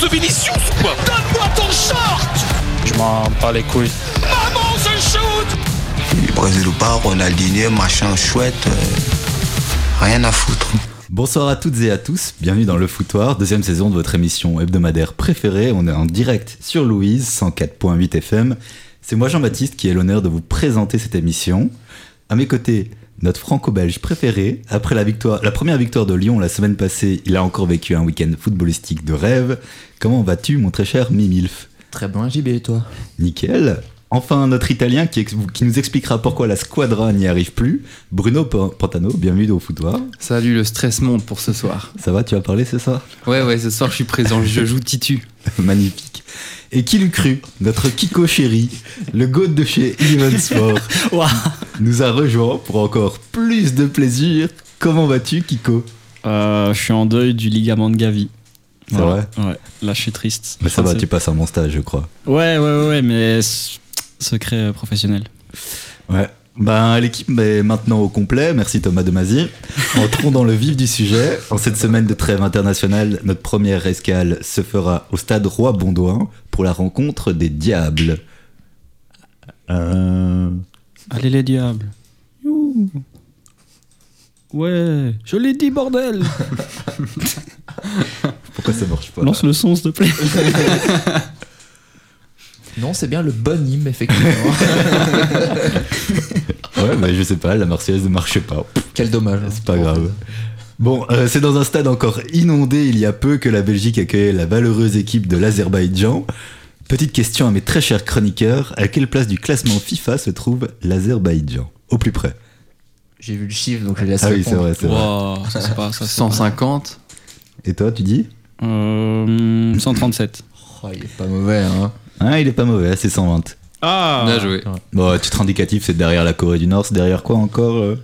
ce Vinicius ou quoi Donne-moi ton short Je m'en bats les couilles. Maman, je shoot Brésil ou pas, Ronaldinho, machin chouette, euh, rien à foutre. Bonsoir à toutes et à tous, bienvenue dans Le Foutoir, deuxième saison de votre émission hebdomadaire préférée. On est en direct sur Louise, 104.8 FM. C'est moi Jean-Baptiste qui ai l'honneur de vous présenter cette émission. À mes côtés, notre franco-belge préféré. Après la, victoire, la première victoire de Lyon la semaine passée, il a encore vécu un week-end footballistique de rêve. Comment vas-tu, mon très cher Mimilf? Très bien, JB, et toi? Nickel. Enfin, notre Italien qui, nous expliquera pourquoi la squadra n'y arrive plus. Bruno Pan- Pantano, bienvenue au Foutoir. Salut, le stress monte pour ce soir. Ça va, tu as parlé, c'est ça Ouais, ouais, ce soir je suis présent, je joue Titu. Magnifique. Et qui l'eût cru? Notre Kiko chéri, le goat de chez Eleven Sport, nous a rejoint pour encore plus de plaisir. Comment vas-tu, Kiko? Euh, je suis en deuil du ligament de Gavi. C'est Ouais. Là, je suis triste. Mais ça va, tu passes un bon stage, je crois. Ouais, ouais, ouais, ouais, mais secret euh, professionnel. Ouais. Ben, l'équipe est maintenant au complet. Merci Thomas Demazy. Entrons dans le vif du sujet. En cette semaine de trêve internationale, notre première escale se fera au stade Roi Bondouin pour la rencontre des Diables. Euh... Allez les diables. Youhou. Ouais, je l'ai dit, bordel Pourquoi ça marche pas Lance le son, s'il te plaît. Non, c'est bien le bon hymne, effectivement. Ouais, bah, je sais pas, la Marseillaise ne marche pas. Quel dommage. hein. C'est pas grave. Bon, euh, c'est dans un stade encore inondé il y a peu que la Belgique accueillait la valeureuse équipe de l'Azerbaïdjan. Petite question à mes très chers chroniqueurs, à quelle place du classement FIFA se trouve l'Azerbaïdjan? Au plus près. J'ai vu le chiffre, donc je laisse Ah oui, c'est vrai, c'est vrai. Wow, ça c'est pas ça. c'est pas- 150. Et toi, tu dis? Euh, 137. Oh, il est pas mauvais, hein. Ah, il est pas mauvais, c'est 120. Ah Bien joué. Bon, à titre indicatif, c'est derrière la Corée du Nord, c'est derrière quoi encore euh,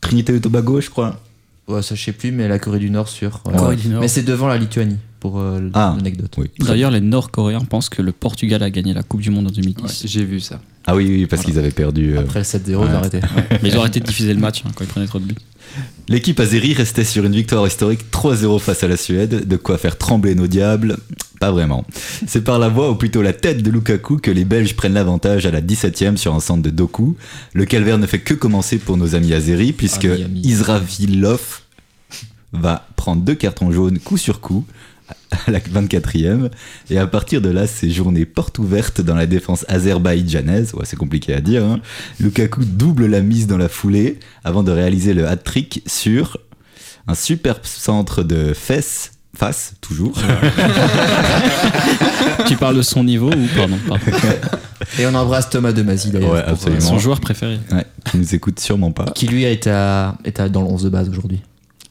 Trinité et Tobago, je crois. Ouais, ça je sais plus, mais la Corée du Nord sur. Corée du Nord. Mais c'est devant la Lituanie, pour euh, Ah. l'anecdote. Oui. D'ailleurs, les Nord-Coréens pensent que le Portugal a gagné la Coupe du Monde en 2010. Ouais, J'ai vu ça. Ah oui, oui, parce qu'ils avaient perdu. euh, Après le 7-0, Ouais. ils ont arrêté. Mais ils ont arrêté de diffuser le match hein, quand ils prenaient trop de buts. L'équipe azérie restait sur une victoire historique 3-0 face à la Suède, de quoi faire trembler nos diables Pas vraiment. C'est par la voix, ou plutôt la tête de Lukaku, que les Belges prennent l'avantage à la 17ème sur un centre de Doku. Le calvaire ne fait que commencer pour nos amis azéris, puisque amis. Isravilov va prendre deux cartons jaunes coup sur coup à la 24e. Et à partir de là, c'est journée porte ouverte dans la défense azerbaïdjanaise. Ouais, c'est compliqué à dire. hein. Lukaku double la mise dans la foulée avant de réaliser le hat-trick sur un superbe centre de fesses. Face, toujours. tu parles de son niveau ou pardon, pardon. Et on embrasse Thomas Demazy d'ailleurs. Ouais, euh, absolument. Son joueur préféré. Ouais, qui nous écoute sûrement pas. Qui lui a été, à- est à- dans le 11 de base aujourd'hui.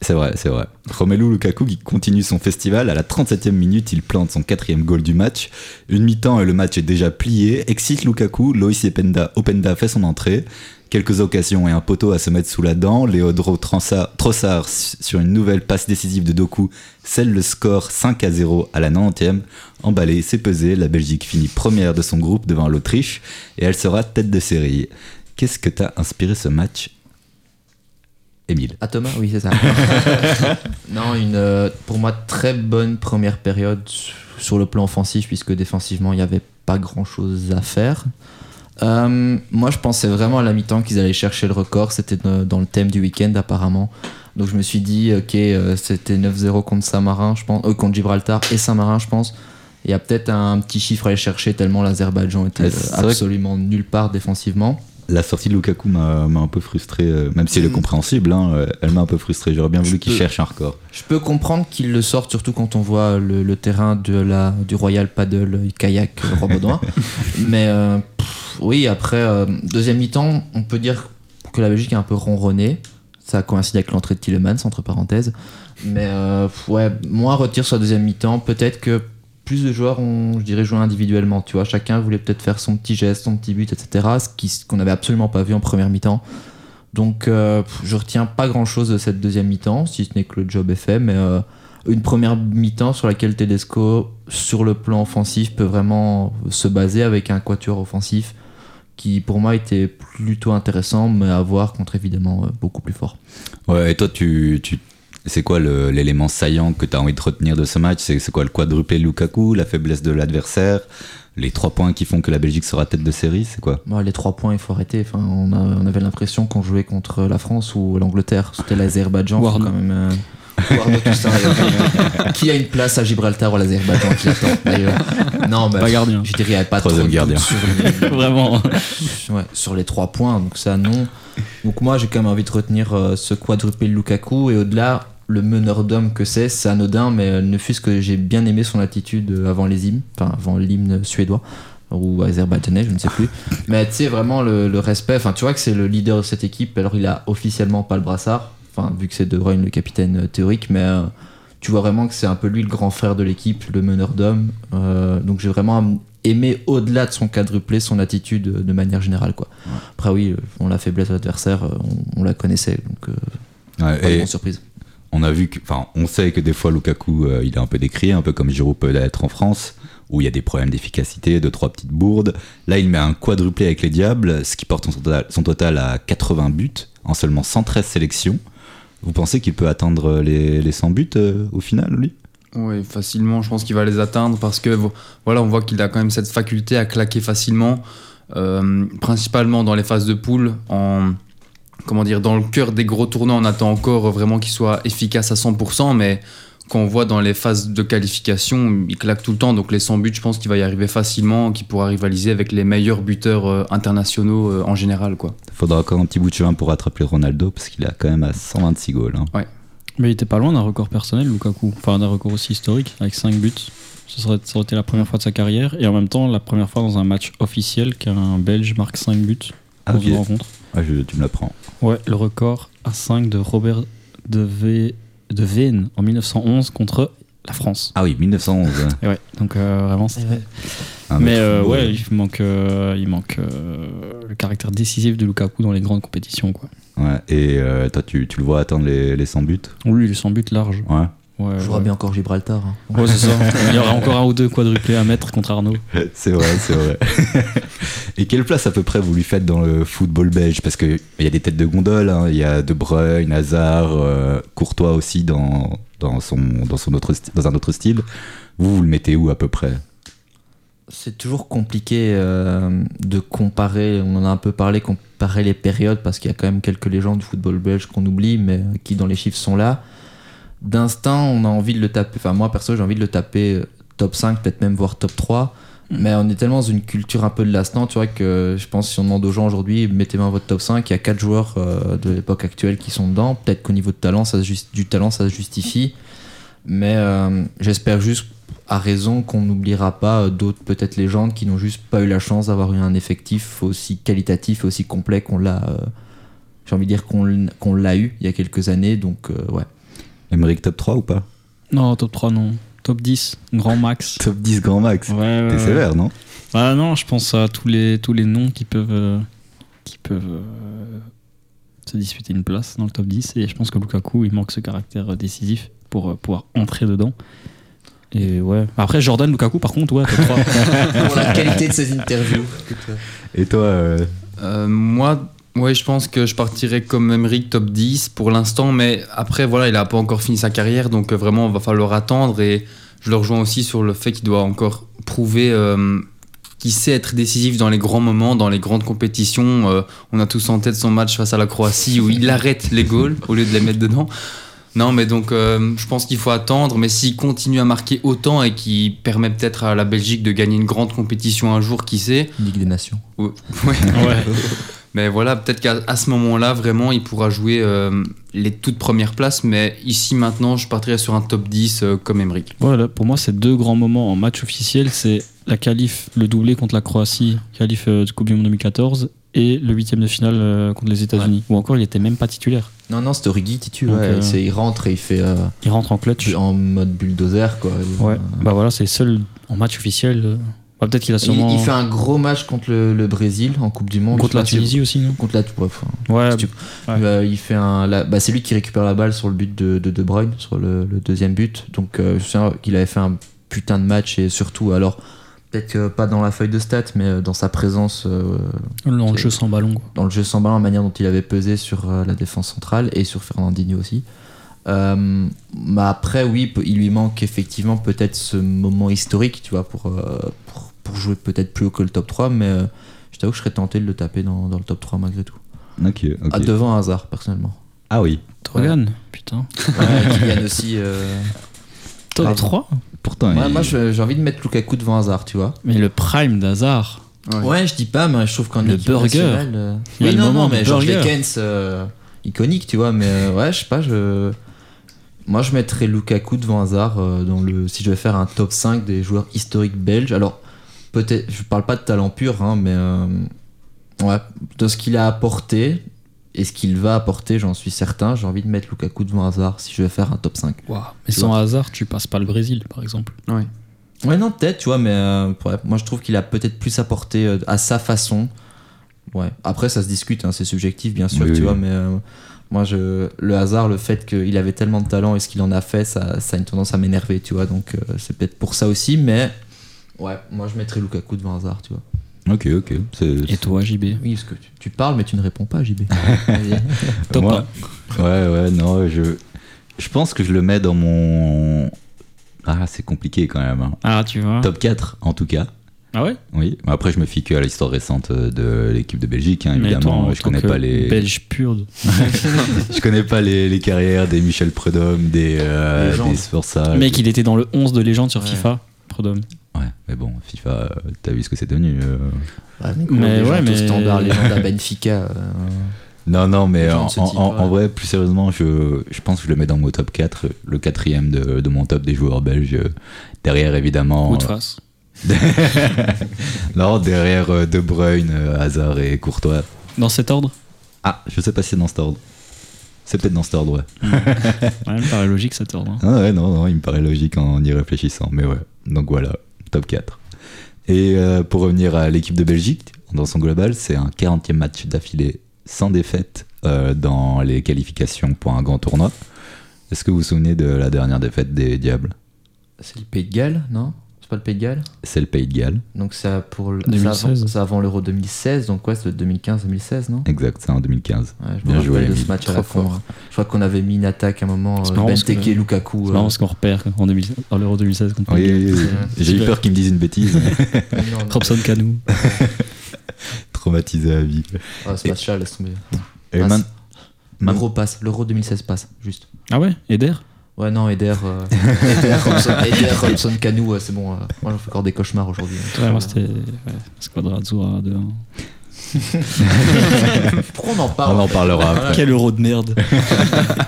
C'est vrai, c'est vrai. Romelu Lukaku qui continue son festival. À la 37e minute, il plante son quatrième goal du match. Une mi-temps et le match est déjà plié. Excite Lukaku, Loïs Openda, Openda fait son entrée. Quelques occasions et un poteau à se mettre sous la dent. Léodro Trossard sur une nouvelle passe décisive de Doku scelle le score 5 à 0 à la 90e. Emballé, c'est pesé. La Belgique finit première de son groupe devant l'Autriche et elle sera tête de série. Qu'est-ce que t'a inspiré ce match, Émile Ah Thomas Oui, c'est ça. non, une, euh, pour moi, très bonne première période su- sur le plan offensif, puisque défensivement, il n'y avait pas grand-chose à faire. Euh, moi, je pensais vraiment à la mi-temps qu'ils allaient chercher le record. C'était dans le thème du week-end, apparemment. Donc je me suis dit, ok, euh, c'était 9-0 contre Saint-Marin, je pense, euh, contre Gibraltar et Saint-Marin, je pense. Il y a peut-être un petit chiffre à aller chercher tellement l'Azerbaïdjan était absolument nulle part défensivement. La sortie de Lukaku m'a un peu frustré, euh, même si elle est Mm. compréhensible, hein, euh, elle m'a un peu frustré. J'aurais bien voulu qu'il cherche un record. Je peux comprendre qu'ils le sortent, surtout quand on voit le, le terrain de la, du Royal Paddle euh, Kayak Robaudouin. Mais euh, pff, oui, après, euh, deuxième mi-temps, on peut dire que la Belgique a un peu ronronné. Ça coïncide avec l'entrée de Tillemans, entre parenthèses. Mais euh, ouais, moins retire sur la deuxième mi-temps. Peut-être que plus de joueurs ont, je dirais, joué individuellement. Tu vois, chacun voulait peut-être faire son petit geste, son petit but, etc. Ce qu'on n'avait absolument pas vu en première mi-temps. Donc, euh, je retiens pas grand chose de cette deuxième mi-temps, si ce n'est que le job est fait, mais euh, une première mi-temps sur laquelle Tedesco, sur le plan offensif, peut vraiment se baser avec un quatuor offensif qui, pour moi, était plutôt intéressant, mais à voir contre évidemment euh, beaucoup plus fort. Ouais, et toi, tu, tu C'est quoi le- l'élément saillant que tu as envie de retenir de ce match? C'est c'est quoi le quadruplé Lukaku, la faiblesse de l'adversaire, les trois points qui font que la Belgique sera tête de série C'est quoi? Bon, les trois points, il faut arrêter. Enfin, on, a- on avait l'impression qu'on jouait contre la France ou l'Angleterre. C'était l'Azerbaïdjan. Quand même. euh, qui a une place à Gibraltar ou à l'Azerbaïdjan qui attend d'ailleurs? Non, mais Pas gardien. je dirais il pas Troisième trop de gardien. doute sur les- Vraiment. ouais, sur les trois points, donc ça non. Donc moi j'ai quand même envie de retenir euh, ce quadruplé Lukaku et au-delà le meneur d'homme que c'est, c'est anodin, mais euh, ne fût-ce que j'ai bien aimé son attitude euh, avant les hymnes, enfin avant l'hymne suédois ou azerbaïdjanais, je ne sais plus. Mais tu sais vraiment le, le respect, enfin tu vois que c'est le leader de cette équipe, alors il a officiellement pas le brassard, enfin vu que c'est De Bruyne le capitaine euh, théorique, mais euh, tu vois vraiment que c'est un peu lui le grand frère de l'équipe, le meneur d'homme. Euh, donc j'ai vraiment aimé au-delà de son quadruplé son attitude de manière générale quoi. Après oui, on la faiblesse de l'adversaire, on, on la connaissait donc euh, Ouais, pas de et surprise. On a vu que, enfin, on sait que des fois Lukaku, euh, il est un peu décrié, un peu comme Giroud peut l'être en France, où il y a des problèmes d'efficacité, de trois petites bourdes. Là, il met un quadruplé avec les Diables, ce qui porte son total, à 80 buts en seulement 113 sélections. Vous pensez qu'il peut atteindre les, les 100 buts euh, au final, lui? Oui, facilement, je pense qu'il va les atteindre parce que vo- voilà, on voit qu'il a quand même cette faculté à claquer facilement, euh, principalement dans les phases de poule. En, comment dire, dans le cœur des gros tournois, on attend encore vraiment qu'il soit efficace à 100%, mais quand on voit dans les phases de qualification, il claque tout le temps. Donc les 100 buts, je pense qu'il va y arriver facilement, qu'il pourra rivaliser avec les meilleurs buteurs euh, internationaux euh, en général. Quoi. Il faudra encore un petit bout de chemin pour rattraper Ronaldo, parce qu'il est quand même à 126 goals. hein. Mais il était pas loin d'un record personnel, Lukaku. Enfin, d'un record aussi historique, avec 5 buts. Ce serait, ça aurait été la première fois de sa carrière. Et en même temps, la première fois dans un match officiel qu'un Belge marque 5 buts Ah, dans ok. une rencontre. Ah, je- tu me l'apprends. Ouais, le record à 5 de Robert de, v... de Veen en 1911 contre la France. Ah oui, 1911. hein. Et ouais, donc euh, vraiment, c'est Un Mais euh, ouais, il manque, euh, il manque euh, le caractère décisif de Lukaku dans les grandes compétitions. Quoi. Ouais, Et euh, toi, tu, tu le vois atteindre les, les 100 buts? Lui, il est sans but large. Ouais. Ouais, ouais. bien encore Gibraltar. hein. Ouais, c'est ça. Il y aura encore un ou deux quadruplés à mettre contre Arnaud. C'est vrai, c'est vrai. Et quelle place à peu près vous lui faites dans le football belge? Parce qu'il y a des têtes de gondole, hein. il y a De Bruyne, Hazard, euh, Courtois aussi dans, dans, son, dans, son autre, sti- dans un autre style. Vous, vous le mettez où à peu près? C'est toujours compliqué euh, de comparer, on en a un peu parlé, comparer les périodes parce qu'il y a quand même quelques légendes du football belge qu'on oublie mais qui dans les chiffres sont là. D'instinct, on a envie de le taper, enfin moi perso j'ai envie de le taper euh, top 5, peut-être même voire top 3. Mais on est tellement dans une culture un peu de l'instant, tu vois, que je pense que si on demande aux gens aujourd'hui, mettez-moi votre top 5, il y a 4 joueurs euh, de l'époque actuelle qui sont dedans. Peut-être qu'au niveau de talent, ça se du talent, ça se justifie. Mais euh, j'espère juste, à raison, qu'on n'oubliera pas d'autres peut-être légendes qui n'ont juste pas eu la chance d'avoir eu un effectif aussi qualitatif et aussi complet qu'on l'a. euh, J'ai envie de dire qu'on qu'on l'a eu il y a quelques années, donc ouais. Emmerich top 3 ou pas Non, top 3, non. Top 10, grand max. Top 10 grand max Ouais, ouais, T'es ouais. sévère, non Ah non, je pense à tous les, tous les noms qui peuvent, euh, qui peuvent euh, se disputer une place dans le top 10. Et je pense que Lukaku, il manque ce caractère euh, décisif pour euh, pouvoir entrer dedans. Et ouais. Après, Jordan Lukaku, par contre, ouais, top 3. Pour la qualité de ces interviews. Et toi, euh, Euh, moi, ouais, je pense que je partirais comme Emmerich top 10 pour l'instant, mais après, voilà, il a pas encore fini sa carrière, donc euh, vraiment, il va falloir attendre. Et je le rejoins aussi sur le fait qu'il doit encore prouver euh, qu'il sait être décisif dans les grands moments, dans les grandes compétitions. Euh, on a tous en tête son match face à la Croatie où il arrête les goals au lieu de les mettre dedans. Non, mais donc euh, je pense qu'il faut attendre. Mais s'il continue à marquer autant et qu'il permet peut-être à la Belgique de gagner une grande compétition un jour, qui sait Ligue des Nations. Ouais. ouais. Mais voilà, peut-être qu'à ce moment-là, vraiment, il pourra jouer euh, les toutes premières places. Mais ici, maintenant, je partirais sur un top 10 euh, comme Emmerich. Voilà, pour moi, c'est deux grands moments en match officiel. C'est la qualif, le doublé contre la Croatie, qualif euh, de Coupe du Monde 2014, et le huitième de finale euh, contre les États-Unis. Ou encore, il était même pas titulaire. Non, non, c'était Origi Titu. Donc, ouais, euh, c'est- il rentre et il fait euh, Il rentre en clutch. en mode bulldozer, quoi. Ouais. euh, Bah voilà, c'est seul en match officiel. Bah, Peut-être qu'il a sûrement. il fait un gros match contre le, le Brésil en Coupe du Monde. contre la Tunisie aussi, non Contre la bref. Ouais, Si tu- ouais. Euh, il fait un, la- bah, c'est lui qui récupère la balle sur le but de De, de Bruyne, sur le, le deuxième but. Donc euh, je sais qu'il avait fait un putain de match et surtout, alors peut-être pas dans la feuille de stats, mais euh, dans sa présence euh, dans le jeu sans ballon. Quoi. dans le jeu sans ballon, la manière dont il avait pesé sur la défense centrale et sur Fernandinho aussi. Mais après, oui, il lui manque effectivement peut-être ce moment historique, tu vois, pour, pour, pour jouer peut-être plus haut que le top 3, mais euh, je t'avoue que je serais tenté de le taper dans, dans le top 3 malgré tout. Ok, ok. Ah, devant hasard, personnellement. Ah oui, Trogan, putain. Ouais, Kylian aussi. euh, Top Bravo. 3 pourtant. Ouais, il- moi, j'ai envie de mettre Lukaku devant hasard, tu vois. Mais le prime d'Hazard. Ouais, je dis pas, mais je trouve qu'en Le équipe burger. nationale, euh, Il y a Oui, le non, moment non, mais George. Lekens, euh, iconique, tu vois, mais euh, ouais, je sais pas, je. Moi, je mettrais Lukaku devant Hazard euh, dans le. Si je vais faire un top 5 des joueurs historiques belges. Alors, peut-être. Je parle pas de talent pur, hein, mais. euh, ouais, de ce qu'il a apporté et ce qu'il va apporter, j'en suis certain. J'ai envie de mettre Lukaku devant Hazard si je vais faire un top 5. Mais Tu sans vois. hasard, tu passes pas le Brésil, par exemple. Ouais. Ouais, non, peut-être, tu vois, mais euh, ouais, moi je trouve qu'il a peut-être plus apporté euh, à sa façon. Ouais. Après, ça se discute, hein, c'est subjectif, bien sûr, Oui, tu oui. vois, mais euh, moi, je, le hasard, le fait qu'il avait tellement de talent et ce qu'il en a fait, ça, ça a une tendance à m'énerver, tu vois, donc euh, c'est peut-être pour ça aussi, mais ouais, moi je mettrais Lukaku devant hasard, tu vois. Ok, ok. c'est- Et toi, JB Oui, parce que tu, tu parles, mais tu ne réponds pas, JB. Top Moi- Ouais, ouais, non, je, je pense que je le mets dans mon. Ah, c'est compliqué quand même. hein. Ah, tu vois. Top 4, en tout cas. Ah ouais? Oui. Après, je me fie que à l'histoire récente de l'équipe de Belgique, hein, Mais évidemment. toi, je connais les. Belge pur. de- je connais pas les, les carrières des Michel Prudhomme, des, euh, des Sforza. Mec, il était dans le 11 de légende sur Ouais. FIFA. Prodome. Ouais, mais bon, FIFA, euh, t'as vu ce que c'est devenu. euh. Ouais, mais, Mais les gens ouais, mais- standard, les gens de la Benfica. euh, Non, non, mais en, en- type, en- ouais. en vrai, plus sérieusement, je, je pense que je le mets dans mon top 4, le quatrième de, de mon top des joueurs belges. Derrière, évidemment. Coup de face. non, derrière De Bruyne, Hazard et Courtois. Dans cet ordre? Ah, je sais pas si c'est dans cet ordre. C'est peut-être dans cet ordre, ouais. Ouais, me paraît logique cet ordre. hein. Ah ouais, non, non, il me paraît logique en y réfléchissant. Mais ouais, donc voilà, top 4. Et euh, pour revenir à l'équipe de Belgique, dans son global, c'est un 40e match d'affilée sans défaite euh, dans les qualifications pour un grand tournoi. Est-ce que vous vous souvenez de la dernière défaite des Diables? C'est le Pays de Galles, non? Pas le Pays de Galles C'est le Pays de Galles. Donc c'est pour le- 2016. c'est avant, avant l'Euro 2016, donc ouais, c'est 2015-2016, non? Exact, c'est en 2015. Ouais, je Bien me joué, rappelle de ce match à la fort. hein. Je crois qu'on avait mis une attaque à un moment, euh, Benteke et Lukaku. C'est euh, marrant parce qu'on repère en, 2000 en l'Euro 2016 contre Oui, Belgique. oui, oui. c'est- j'ai eu peur qu'ils me disent une bêtise. Robson Canou. Traumatisé à vie. Ah, ce match-là, laisse tomber. Et Passe. man- man- L'Euro passe, l'Euro 2016 passe, juste. Ah ouais? Eder? Ouais, non, Eder, euh, Eder, Robson, Eder, Robson Canu, ouais, c'est bon. euh, moi, j'en fais encore des cauchemars aujourd'hui. Ouais, moi c'était ouais, Squadra Azzurra 2 Pourquoi on en parle on en parlera après. Quel euro de merde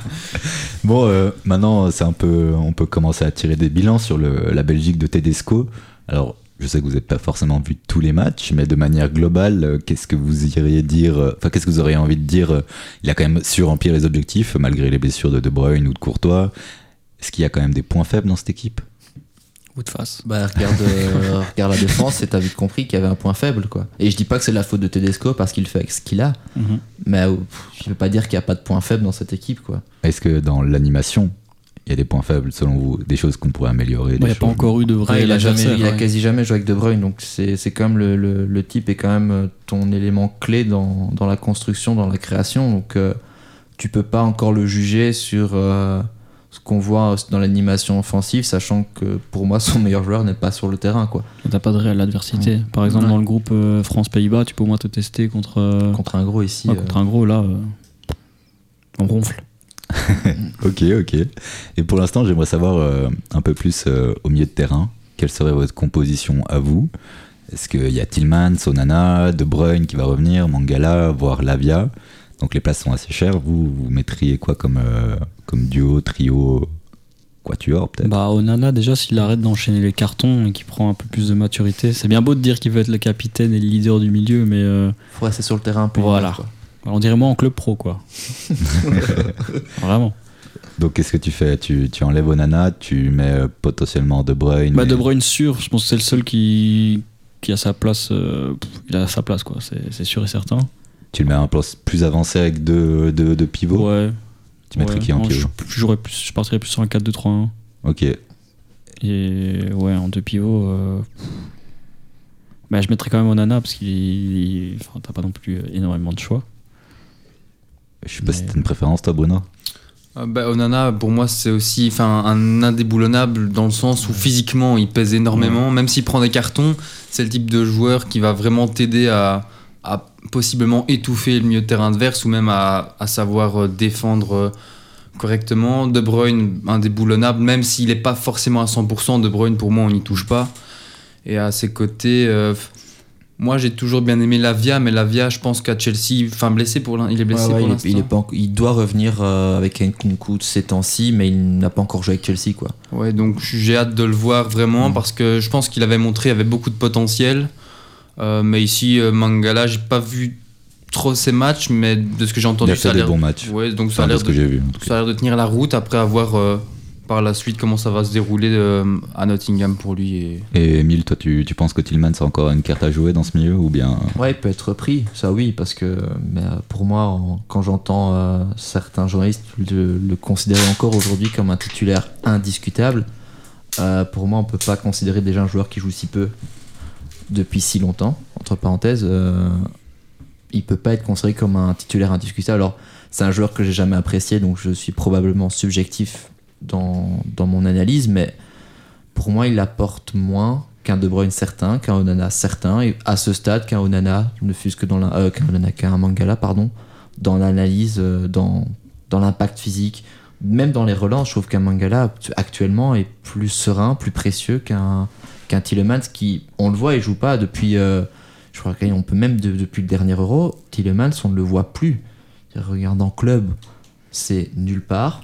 Bon, euh, maintenant, c'est un peu, on peut commencer à tirer des bilans sur le- la Belgique de Tedesco. Alors, je sais que vous n'avez pas forcément vu tous les matchs, mais de manière globale, euh, qu'est-ce que vous iriez dire euh, Enfin, qu'est-ce que vous auriez envie de dire euh, Il a quand même su remplir les objectifs, malgré les blessures de De Bruyne ou de Courtois. Est-ce qu'il y a quand même des points faibles dans cette équipe? Ou de face Bah, regarde, euh, regarde la défense et t'as vite compris qu'il y avait un point faible, quoi. Et je dis pas que c'est la faute de Tedesco parce qu'il fait avec ce qu'il a, Mhm. mais euh, pff, je veux pas dire qu'il y a pas de point faible dans cette équipe, quoi. Est-ce que dans l'animation, il y a des points faibles selon vous Des choses qu'on pourrait améliorer Il n'y a pas encore eu de vrai Ouais, il, a jamais, il a ouais. quasi jamais joué avec De Bruyne, donc c'est c'est quand même le, le- le type est quand même euh, ton élément clé dans, dans la construction, dans la création, donc euh, tu peux pas encore le juger sur euh, ce qu'on voit dans l'animation offensive, sachant que pour moi son meilleur joueur n'est pas sur le terrain, quoi. T'as pas de réelle adversité. Par exemple, Ouais. dans le groupe euh, France-Pays-Bas, tu peux au moins te tester contre, euh, Contre un gros ici. ouais, euh, contre un gros. Là, euh, on ronfle. Ok, ok. Et pour l'instant, j'aimerais savoir euh, un peu plus euh, au milieu de terrain, quelle serait votre composition à vous? Est-ce qu'il y a Tillman, Sonana, De Bruyne qui va revenir, Mangala, voire Lavia? Donc les places sont assez chères. Vous, vous mettriez quoi comme, euh, comme duo, trio, quatuor peut-être? Bah, Onana, déjà, s'il arrête d'enchaîner les cartons et qu'il prend un peu plus de maturité, c'est bien beau de dire qu'il veut être le capitaine et le leader du milieu, mais euh, faut rester sur le terrain un peu. Voilà. quoi. On dirait moi en club pro, quoi. Vraiment. Donc qu'est-ce que tu fais? Tu, tu enlèves Onana, tu mets euh, potentiellement De Bruyne. Bah, et- De Bruyne sûr, je pense que c'est le seul qui, qui a sa place. euh, il a sa place, quoi, c'est c'est sûr et certain. Tu le mets à un poste plus avancé avec deux, deux, deux pivots? Ouais. Tu mettrais ouais. qui en Non, pivot? je, plus, je partirais plus sur un 4-2-3-1. Ok. Et ouais, en deux pivots. euh, Bah, je mettrais quand même Onana parce qu'il. il- Enfin, t'as pas non plus énormément de choix. Je sais pas si t'as une préférence toi Bruno Euh, bah, Onana, pour moi, c'est aussi enfin, un indéboulonnable dans le sens où physiquement, il pèse énormément. Même s'il prend des cartons, c'est le type de joueur qui va vraiment t'aider à, à possiblement étouffer le milieu de terrain adverse ou même à, à savoir euh, défendre euh, correctement. De Bruyne, indéboulonnable, même s'il n'est pas forcément à 100%, De Bruyne, pour moi, on n'y touche pas. Et à ses côtés, euh, moi, j'ai toujours bien aimé Lavia, mais Lavia, je pense qu'à Chelsea, enfin blessé pour il est blessé Ouais, ouais, pour il, est- l'instant. il est pas il doit revenir euh, avec Nkunku de ces temps-ci, mais il n'a pas encore joué avec Chelsea. Quoi. Ouais, donc j'ai hâte de le voir vraiment Mm. parce que je pense qu'il avait montré, il avait beaucoup de potentiel. Euh, mais ici, euh, Mangala, j'ai pas vu trop ses matchs, mais de ce que j'ai Il entendu, a ça a l'air. bons matchs. Ouais, donc ça Enfin, a de l'air ce de, que vu. tout cas. ça a l'air de tenir la route après avoir euh, par la suite comment ça va se dérouler euh, à Nottingham pour lui. Et... Et Emile, toi, tu, tu penses que Tillmans a encore une carte à jouer dans ce milieu ou bien Ouais, il peut être repris, ça oui, parce que mais, euh, pour moi, en- quand j'entends euh, certains journalistes le, le considérer encore aujourd'hui comme un titulaire indiscutable, euh, pour moi, on peut pas considérer déjà un joueur qui joue si peu depuis si longtemps, entre parenthèses, euh, il peut pas être considéré comme un titulaire indiscutable. Alors, c'est un joueur que j'ai jamais apprécié, donc je suis probablement subjectif dans, dans mon analyse, mais pour moi, il apporte moins qu'un De Bruyne certain, qu'un Onana certain, et à ce stade, qu'un Onana, ne fût-ce que dans la, euh, qu'un Onana, qu'un Mangala, pardon, dans l'analyse, euh, dans, dans l'impact physique, même dans les relances, je trouve qu'un Mangala actu- actuellement est plus serein, plus précieux qu'un qu'un Tillemans qui, on le voit, il joue pas depuis, euh, je crois qu'on peut même de- depuis le dernier Euro, Tillemans, on ne le voit plus. Regarde en club, c'est nulle part.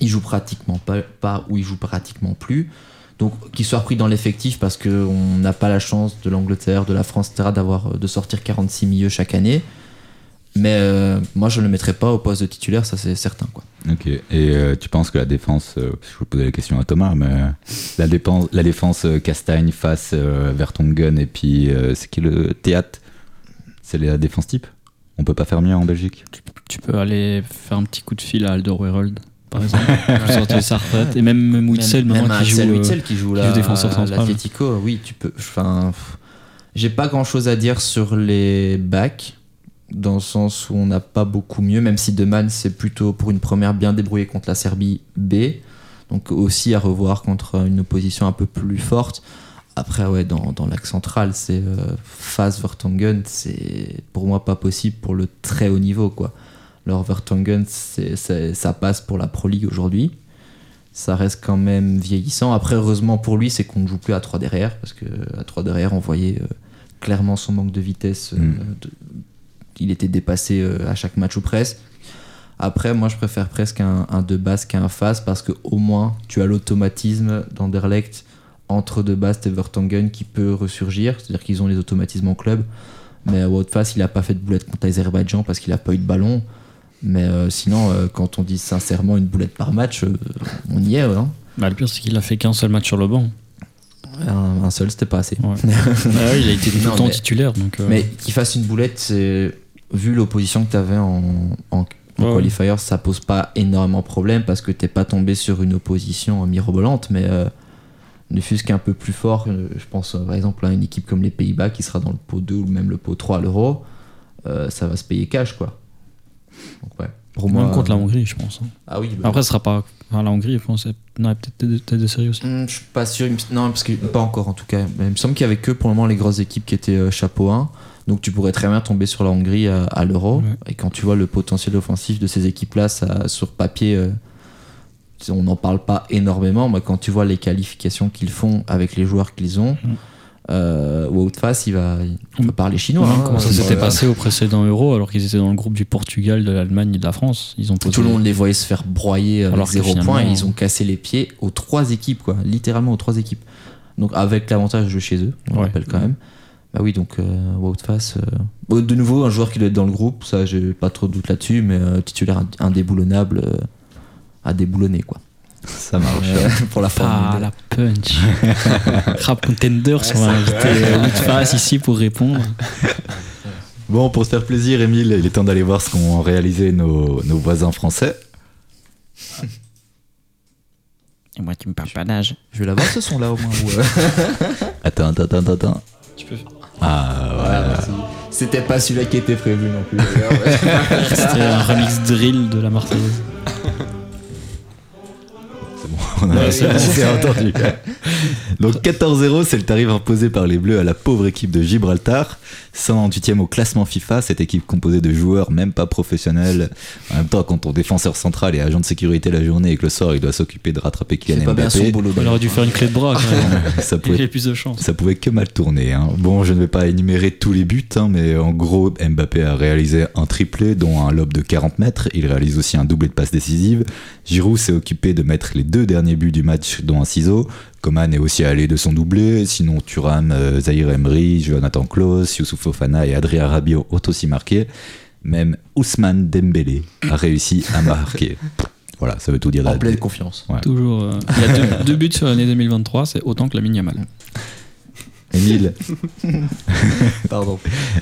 Il joue pratiquement pas, pas ou il joue pratiquement plus. Donc qu'il soit repris dans l'effectif parce qu'on n'a pas la chance de l'Angleterre, de la France, etc. d'avoir de sortir 46 milieux chaque année. Mais euh, moi je ne le mettrais pas au poste de titulaire, ça c'est certain quoi. Ok. Et euh, tu penses que la défense, euh, je vais poser la question à Thomas, mais euh, la, dépense, la défense euh, Castagne face euh, Vertonghen et puis euh, c'est qui le théâtre C'est la défense type? On peut pas faire mieux en Belgique? Tu peux aller faire un petit coup de fil à Alderweireld, par exemple, sortir sa retraite. Et même, même Witzel, même, qui joue. Euh, Witsel qui joue qui là, joue défenseur central. oui, tu peux. Enfin, j'ai pas grand chose à dire sur les backs, dans le sens où on n'a pas beaucoup mieux, même si Deman c'est plutôt pour une première bien débrouillée contre la Serbie B, donc aussi à revoir contre une opposition un peu plus forte. Après, ouais, dans, dans l'axe central, c'est euh, face Vertonghen, c'est pour moi pas possible pour le très haut niveau, quoi. Alors c'est- ça passe pour la Pro League aujourd'hui ça reste quand même vieillissant. Après, heureusement pour lui, c'est qu'on ne joue plus à 3 derrière, parce que à 3 derrière, on voyait euh, clairement son manque de vitesse. euh, Mm. de- il était dépassé euh, à chaque match ou presque. Après, moi, je préfère presque un, un de base qu'un face, parce que au moins, tu as l'automatisme d'Anderlecht entre de base et Vertonghen qui peut ressurgir, c'est-à-dire qu'ils ont les automatismes en club. Mais à Wout Face, il n'a pas fait de boulette contre l'Azerbaïdjan parce qu'il n'a pas eu de ballon. Mais euh, sinon, euh, quand on dit sincèrement une boulette par match, euh, on y est. Hein. Bah, le pire, c'est qu'il a fait qu'un seul match sur le banc. Un, un seul, c'était pas assez. Ouais. Ah ouais, il a été tout le temps mais- titulaire. Donc, Mais qu'il fasse une boulette, c'est vu l'opposition que tu avais en, en, en Ouais. qualifier, ça pose pas énormément de problème parce que t'es pas tombé sur une opposition mirobolante, mais ne fût-ce qu'un peu plus fort. Je pense par exemple à une équipe comme les Pays-Bas qui sera dans le pot 2 ou même le pot 3 à l'euro, ça va se payer cash quoi. Donc, ouais. Pour même contre la euh, Hongrie, je pense. Ah oui, bah, Après, ce sera pas. Enfin, la Hongrie, je pense. Non, peut-être des- peut-être des séries aussi. Hmm, je suis pas sûr. Non, parce que pas encore en tout cas. Mais il me semble qu'il y avait que pour le moment les grosses équipes qui étaient euh, chapeau 1. Donc tu pourrais très bien tomber sur la Hongrie à, à l'Euro. Ouais. Et quand tu vois le potentiel offensif de ces équipes-là, ça, sur papier, euh, on n'en parle pas énormément. Mais quand tu vois les qualifications qu'ils font avec les joueurs qu'ils ont, Mm. Euh, Fass, il va, il va parler chinois. Ouais, hein. comment ça s'était passé au précédent Euro alors qu'ils étaient dans le groupe du Portugal, de l'Allemagne et de la France? Ils ont posé... Tout le monde les voyait se faire broyer avec Alors que zéro finalement, point et ils ont cassé les pieds aux trois équipes, quoi. Littéralement aux trois équipes. Donc avec l'avantage de jouer chez eux, on Ouais. rappelle quand même. Bah oui, donc euh, euh, bon, de nouveau un joueur qui doit être dans le groupe, ça j'ai pas trop de doute là-dessus, mais euh, titulaire indéboulonnable euh, à déboulonner quoi. Ça marche. Euh, pour la forme. Ah, la punch Crab Contenders, on va inviter euh, Woodface ici pour répondre. Bon, pour se faire plaisir, Emile, il est temps d'aller voir ce qu'ont réalisé nos, nos voisins français. Et moi, tu me parles pas d'âge. Je vais l'avoir ce son là au moins. ou, euh, Attends, attends, attends, attends. Tu peux... Ah, voilà, voilà. merci. C'était pas celui-là qui était prévu non plus. C'était un remix drill de la Marseillaise. On a Ouais, entendu. Donc 14-0, c'est le tarif imposé par les Bleus à la pauvre équipe de Gibraltar. 128e au classement FIFA, cette équipe composée de joueurs même pas professionnels. En même temps, quand ton défenseur central est agent de sécurité la journée et que le soir il doit s'occuper de rattraper Kylian pas bien son Mbappé, boulot. Il aurait dû faire une clé de bras quand même. ça Il pouvait avait plus de chance. ça pouvait que mal tourner. hein. Bon, je ne vais pas énumérer tous les buts, hein, mais en gros, Mbappé a réalisé un triplé, dont un lob de 40 mètres. Il réalise aussi un doublé de passe décisive. Giroud s'est occupé de mettre les deux derniers buts du match, dont un ciseau. Coman est aussi allé de son doublé. Sinon, Thuram, euh, Zahir Emery, Jonathan Klaus, Youssouf Fofana et Adrien Rabiot ont aussi marqué. Même Ousmane Dembélé a réussi à marquer. Voilà, ça veut tout dire. En pleine confiance. Ouais. Toujours. euh, il a deux, deux buts sur l'année 2023, c'est autant que la Yamal. Émile, Pardon.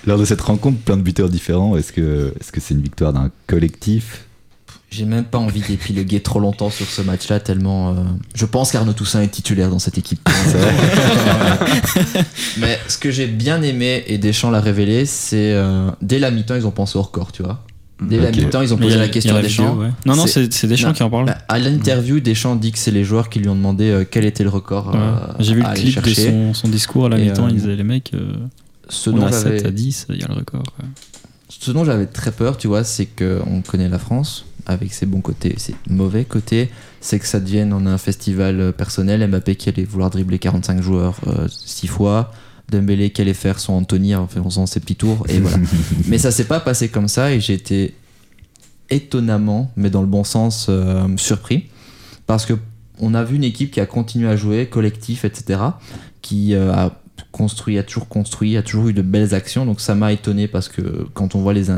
lors de cette rencontre, plein de buteurs différents. Est-ce que est-ce que c'est une victoire d'un collectif J'ai même pas envie d'épiloguer trop longtemps sur ce match-là, tellement. euh, je pense qu'Arnaud Toussaint est titulaire dans cette équipe. Mais ce que j'ai bien aimé, et Deschamps l'a révélé, c'est euh, dès la mi-temps, ils ont pensé au record, tu vois. Dès la mi-temps, ils ont posé a- la question à vidéo, Deschamps. ouais. Non, non, C'est- Deschamps Non. qui en parle. Bah, à l'interview, Deschamps dit que c'est les joueurs qui lui ont demandé euh, quel était le record. Ouais. euh, J'ai vu à le clip de chercher. son, son discours à la Et, mi-temps. euh, Il disait les mecs, euh, Ce on dont a j'avais- 7 à 10, il y a le record. Ce dont j'avais très peur, tu vois, c'est qu'on connaît la France avec ses bons côtés et ses mauvais côtés. C'est que ça devienne en un festival euh, personnel. Mbappé qui allait vouloir dribbler 45 joueurs 6 fois. Dembélé qui allait faire son Anthony en faisant ses petits tours. Et voilà. mais ça s'est pas passé comme ça et j'ai été étonnamment, mais dans le bon sens, euh, surpris. Parce que on a vu une équipe qui a continué à jouer, collectif, etc. Qui euh, a construit, a toujours construit, a toujours eu de belles actions. Donc ça m'a étonné parce que quand on voit les,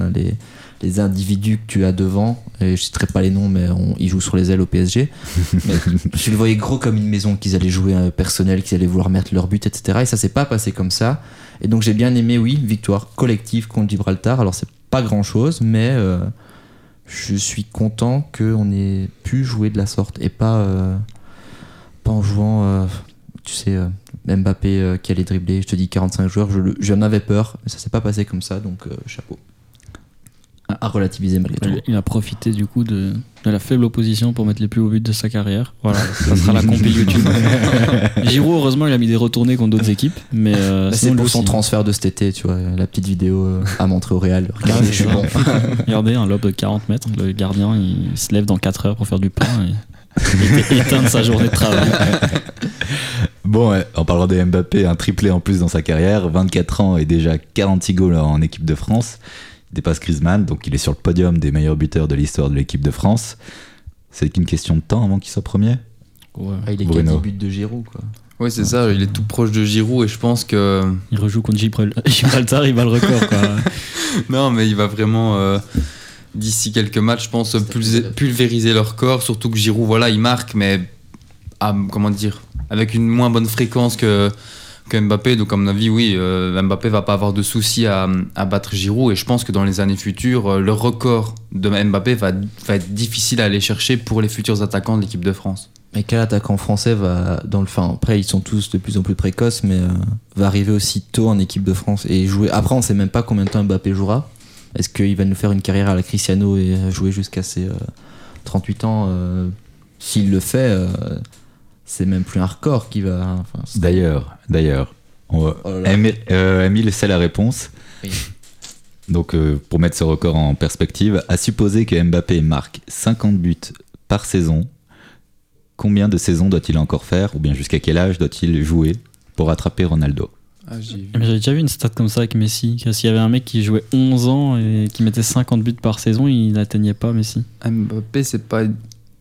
les individus que tu as devant, et je citerai pas les noms, mais on- ils jouent sur les ailes au PSG. mais tu le voyais gros comme une maison, qu'ils allaient jouer un personnel, qu'ils allaient vouloir mettre leur but, etc. Et ça s'est pas passé comme ça. Et donc j'ai bien aimé, oui, victoire collective contre Gibraltar. Alors c'est pas grand chose, mais euh, je suis content qu'on ait pu jouer de la sorte et pas, euh, pas en jouant, euh, tu sais, euh, Mbappé euh, qui allait dribbler, je te dis 45 joueurs, je j'en avais peur, mais ça s'est pas passé comme ça, donc euh, chapeau. À relativiser malgré tout. Il, a profité du coup de, de la faible opposition pour mettre les plus hauts buts de sa carrière. Voilà, ça sera la compil YouTube. Giroud, heureusement, il a mis des retournés contre d'autres équipes, mais euh, Bah, c'est pour son aussi. transfert de cet été, tu vois, la petite vidéo euh, à montrer au Real. Regardez, Ouais, je suis bon. Regardez, un lob de 40 mètres, le gardien il se lève dans 4 heures pour faire du pain et il était éteint de sa journée de travail. Bon, ouais, en parlant de Mbappé, un triplé en plus dans sa carrière, 24 ans et déjà 46 goals en équipe de France. Dépasse Griezmann, donc il est sur le podium des meilleurs buteurs de l'histoire de l'équipe de France. C'est qu'une question de temps avant qu'il soit premier Ouais. Ah, il est Bruno. 4 buts de Giroud, quoi. Oui, c'est ça, il est tout proche de Giroud et je pense que. Il rejoue contre Gibral- Gibraltar, il bat le record. Quoi. Non, mais il va vraiment, euh, d'ici quelques matchs, je pense, pulvé- pulvériser leur corps. Surtout que Giroud, voilà, il marque, mais à, comment dire, avec une moins bonne fréquence que, Mbappé. Donc, à mon avis, oui, euh, Mbappé va pas avoir de souci à, battre Giroud. Et je pense que dans les années futures, euh, le record de Mbappé va, être difficile à aller chercher pour les futurs attaquants de l'équipe de France. Mais quel attaquant français va dans le fin Après, ils sont tous de plus en plus précoces, mais euh, va arriver aussi tôt en équipe de France et jouer? Après, on sait même pas combien de temps Mbappé jouera. Est-ce qu'il va nous faire une carrière à la Cristiano et jouer jusqu'à ses euh, 38 ans S'il le fait, c'est même plus un record qui va. enfin, c'est- D'ailleurs, d'ailleurs, on va- Oh. Emile, euh, Emile sait la réponse. Oui. Donc, euh, pour mettre ce record en perspective, à supposer que Mbappé marque 50 buts par saison, combien de saisons doit-il encore faire, ou bien jusqu'à quel âge doit-il jouer pour rattraper Ronaldo? Mais J'avais déjà vu une stat comme ça avec Messi. S'il y avait un mec qui jouait 11 ans et qui mettait 50 buts par saison, il n'atteignait pas Messi. Mbappé, c'est pas.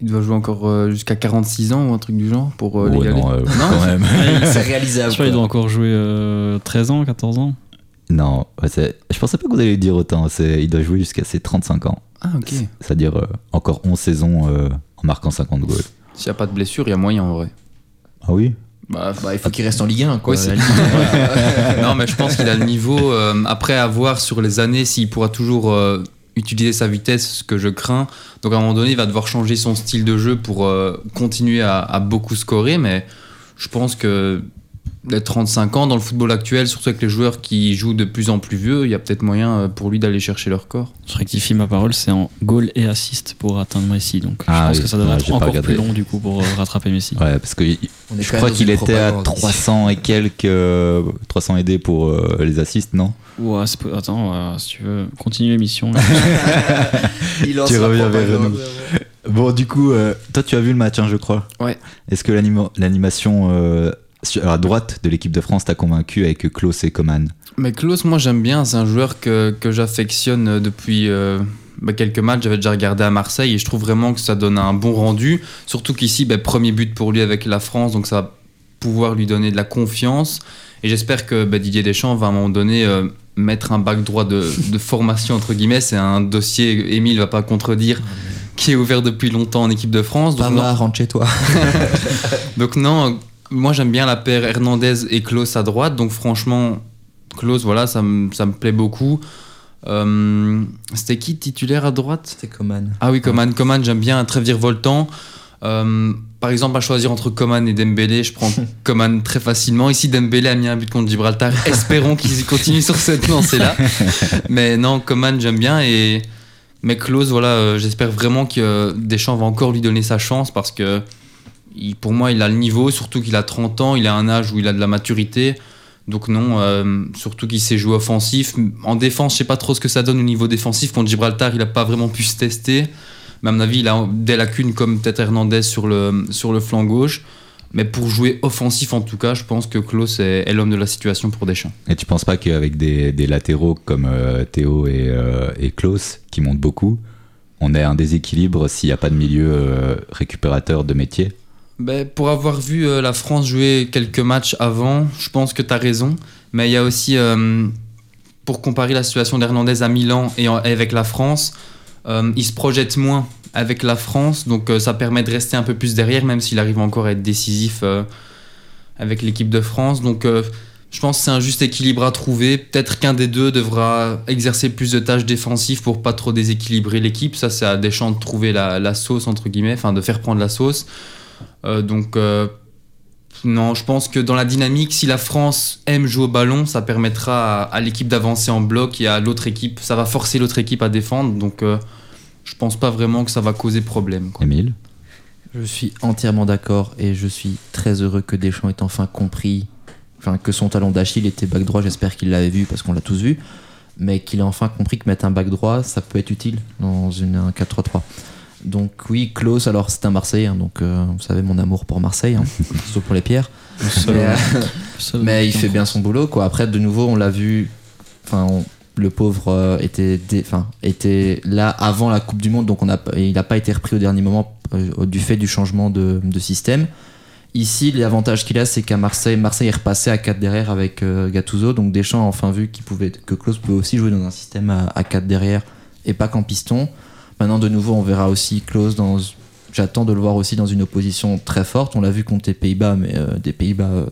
Il doit jouer encore euh, jusqu'à 46 ans ou un truc du genre pour euh, Oh, l'égaler. non, euh, Non quand même. c'est Je réalisable. crois qu'il doit encore jouer euh, 13 ans, 14 ans. Non, je pensais pas que vous alliez dire autant. C'est- Il doit jouer jusqu'à ses 35 ans. Ah, ok. C'est-à-dire euh, encore 11 saisons euh, en marquant 50 goals. S'il n'y a pas de blessure, il y a moyen en vrai. Ah oui? Bah, Bah, il faut qu'il reste en Ligue 1. Quoi. Oui, c'est- La Ligue 1, voilà. non, mais je pense qu'il a le niveau. euh, après, à voir sur les années s'il pourra toujours euh, utiliser sa vitesse, ce que je crains. Donc, à un moment donné, il va devoir changer son style de jeu pour euh, continuer à, à beaucoup scorer. Mais je pense que d'être 35 ans. Dans le football actuel, surtout avec les joueurs qui jouent de plus en plus vieux, il y a peut-être moyen euh, pour lui d'aller chercher leur corps. Je rectifie ma parole, c'est en goal et assist pour atteindre Messi. Donc Ah je pense oui, que ça devrait ouais, être encore regardé. plus long du coup pour euh, rattraper Messi. Ouais, parce que On je crois qu'il était à propagande. 300 et quelques, euh, 300 aidés pour euh, les assists, non? Ouais, attends, euh, si tu veux, continue l'émission. Il Tu reviens vers nous. Bon, du coup, euh, toi, tu as vu le match, hein, je crois. Ouais. Est-ce que l'anima- l'animation euh, à droite de l'équipe de France t'a convaincu avec Klaus et Coman Mais Klaus, moi j'aime bien, c'est un joueur que, que j'affectionne euh, depuis euh, bah, quelques matchs. J'avais déjà regardé à Marseille et je trouve vraiment que ça donne un bon rendu. Surtout qu'ici, bah, premier but pour lui avec la France, donc ça va pouvoir lui donner de la confiance. Et j'espère que bah, Didier Deschamps va à un moment donné euh, mettre un bac droit de, de formation, entre guillemets. C'est un dossier, Émile va pas contredire, qui est ouvert depuis longtemps en équipe de France. Donc, non- rentre chez toi. donc non, moi j'aime bien la paire Hernandez et Klaus à droite. Donc franchement, Klaus, voilà, ça me ça me plaît beaucoup. Euh, C'était qui titulaire à droite? C'est Coman. Ah oui, Coman. Coman, j'aime bien, très virevoltant. Euh, par exemple, à choisir entre Coman et Dembélé, je prends Coman très facilement. Ici, Dembélé a mis un but contre Gibraltar. Espérons qu'il continue sur cette lancée-là. Mais non, Coman, j'aime bien. Et... Mais Klose, voilà, euh, j'espère vraiment que euh, Deschamps va encore lui donner sa chance parce que pour moi, il a le niveau, surtout qu'il a 30 ans, il a un âge où il a de la maturité. Donc non, euh, surtout qu'il sait jouer offensif. En défense, je sais pas trop ce que ça donne au niveau défensif. Contre Gibraltar, il a pas vraiment pu se tester. Mais à mon avis, il a des lacunes comme peut-être Hernandez sur le, sur le flanc gauche. Mais pour jouer offensif, en tout cas, je pense que Klaus est, est l'homme de la situation pour Deschamps. Et tu penses pas qu'avec des, latéraux comme euh, Théo et, euh, Klaus, qui montent beaucoup, on a un déséquilibre s'il n'y a pas de milieu récupérateur de métier? Ben, pour avoir vu euh, la France jouer quelques matchs avant, je pense que tu as raison. Mais il y a aussi, euh, pour comparer la situation d'Hernandez à Milan et, avec la France, euh, il se projette moins avec la France. Donc ça permet de rester un peu plus derrière, même s'il arrive encore à être décisif avec l'équipe de France. Donc je pense que c'est un juste équilibre à trouver. Peut-être qu'un des deux devra exercer plus de tâches défensives pour pas trop déséquilibrer l'équipe. Ça, c'est à Deschamps de trouver la, la sauce, entre guillemets, enfin de faire prendre la sauce. Euh, donc, euh, non, je pense que dans la dynamique, si la France aime jouer au ballon, ça permettra à, à l'équipe d'avancer en bloc et à l'autre équipe, ça va forcer l'autre équipe à défendre. Donc, euh, je pense pas vraiment que ça va causer problème. quoi. Émile? Je suis entièrement d'accord et je suis très heureux que Deschamps ait enfin compris enfin, que son talon d'Achille était back droit. J'espère qu'il l'avait vu parce qu'on l'a tous vu. Mais qu'il a enfin compris que mettre un back droit, ça peut être utile dans une, un 4-3-3. Donc oui, Klaus, alors c'est un Marseillais, hein, donc euh, vous savez mon amour pour Marseille, hein, surtout pour les pierres. Mais, euh, mais il fait bien son boulot quoi. Après de nouveau on l'a vu, enfin le pauvre euh, était, dé- était là avant la Coupe du Monde donc on a, il n'a pas été repris au dernier moment du fait du changement de, de système. Ici l'avantage qu'il a c'est qu'à Marseille, Marseille est repassé à 4 derrière avec Gattuso donc Deschamps a enfin vu qu'il pouvait, que Klaus pouvait aussi jouer dans un système à, à 4 derrière et pas qu'en piston. Maintenant de nouveau on verra aussi Klaus dans J'attends de le voir aussi dans une opposition très forte. On l'a vu contre les Pays-Bas, mais euh, des Pays-Bas euh,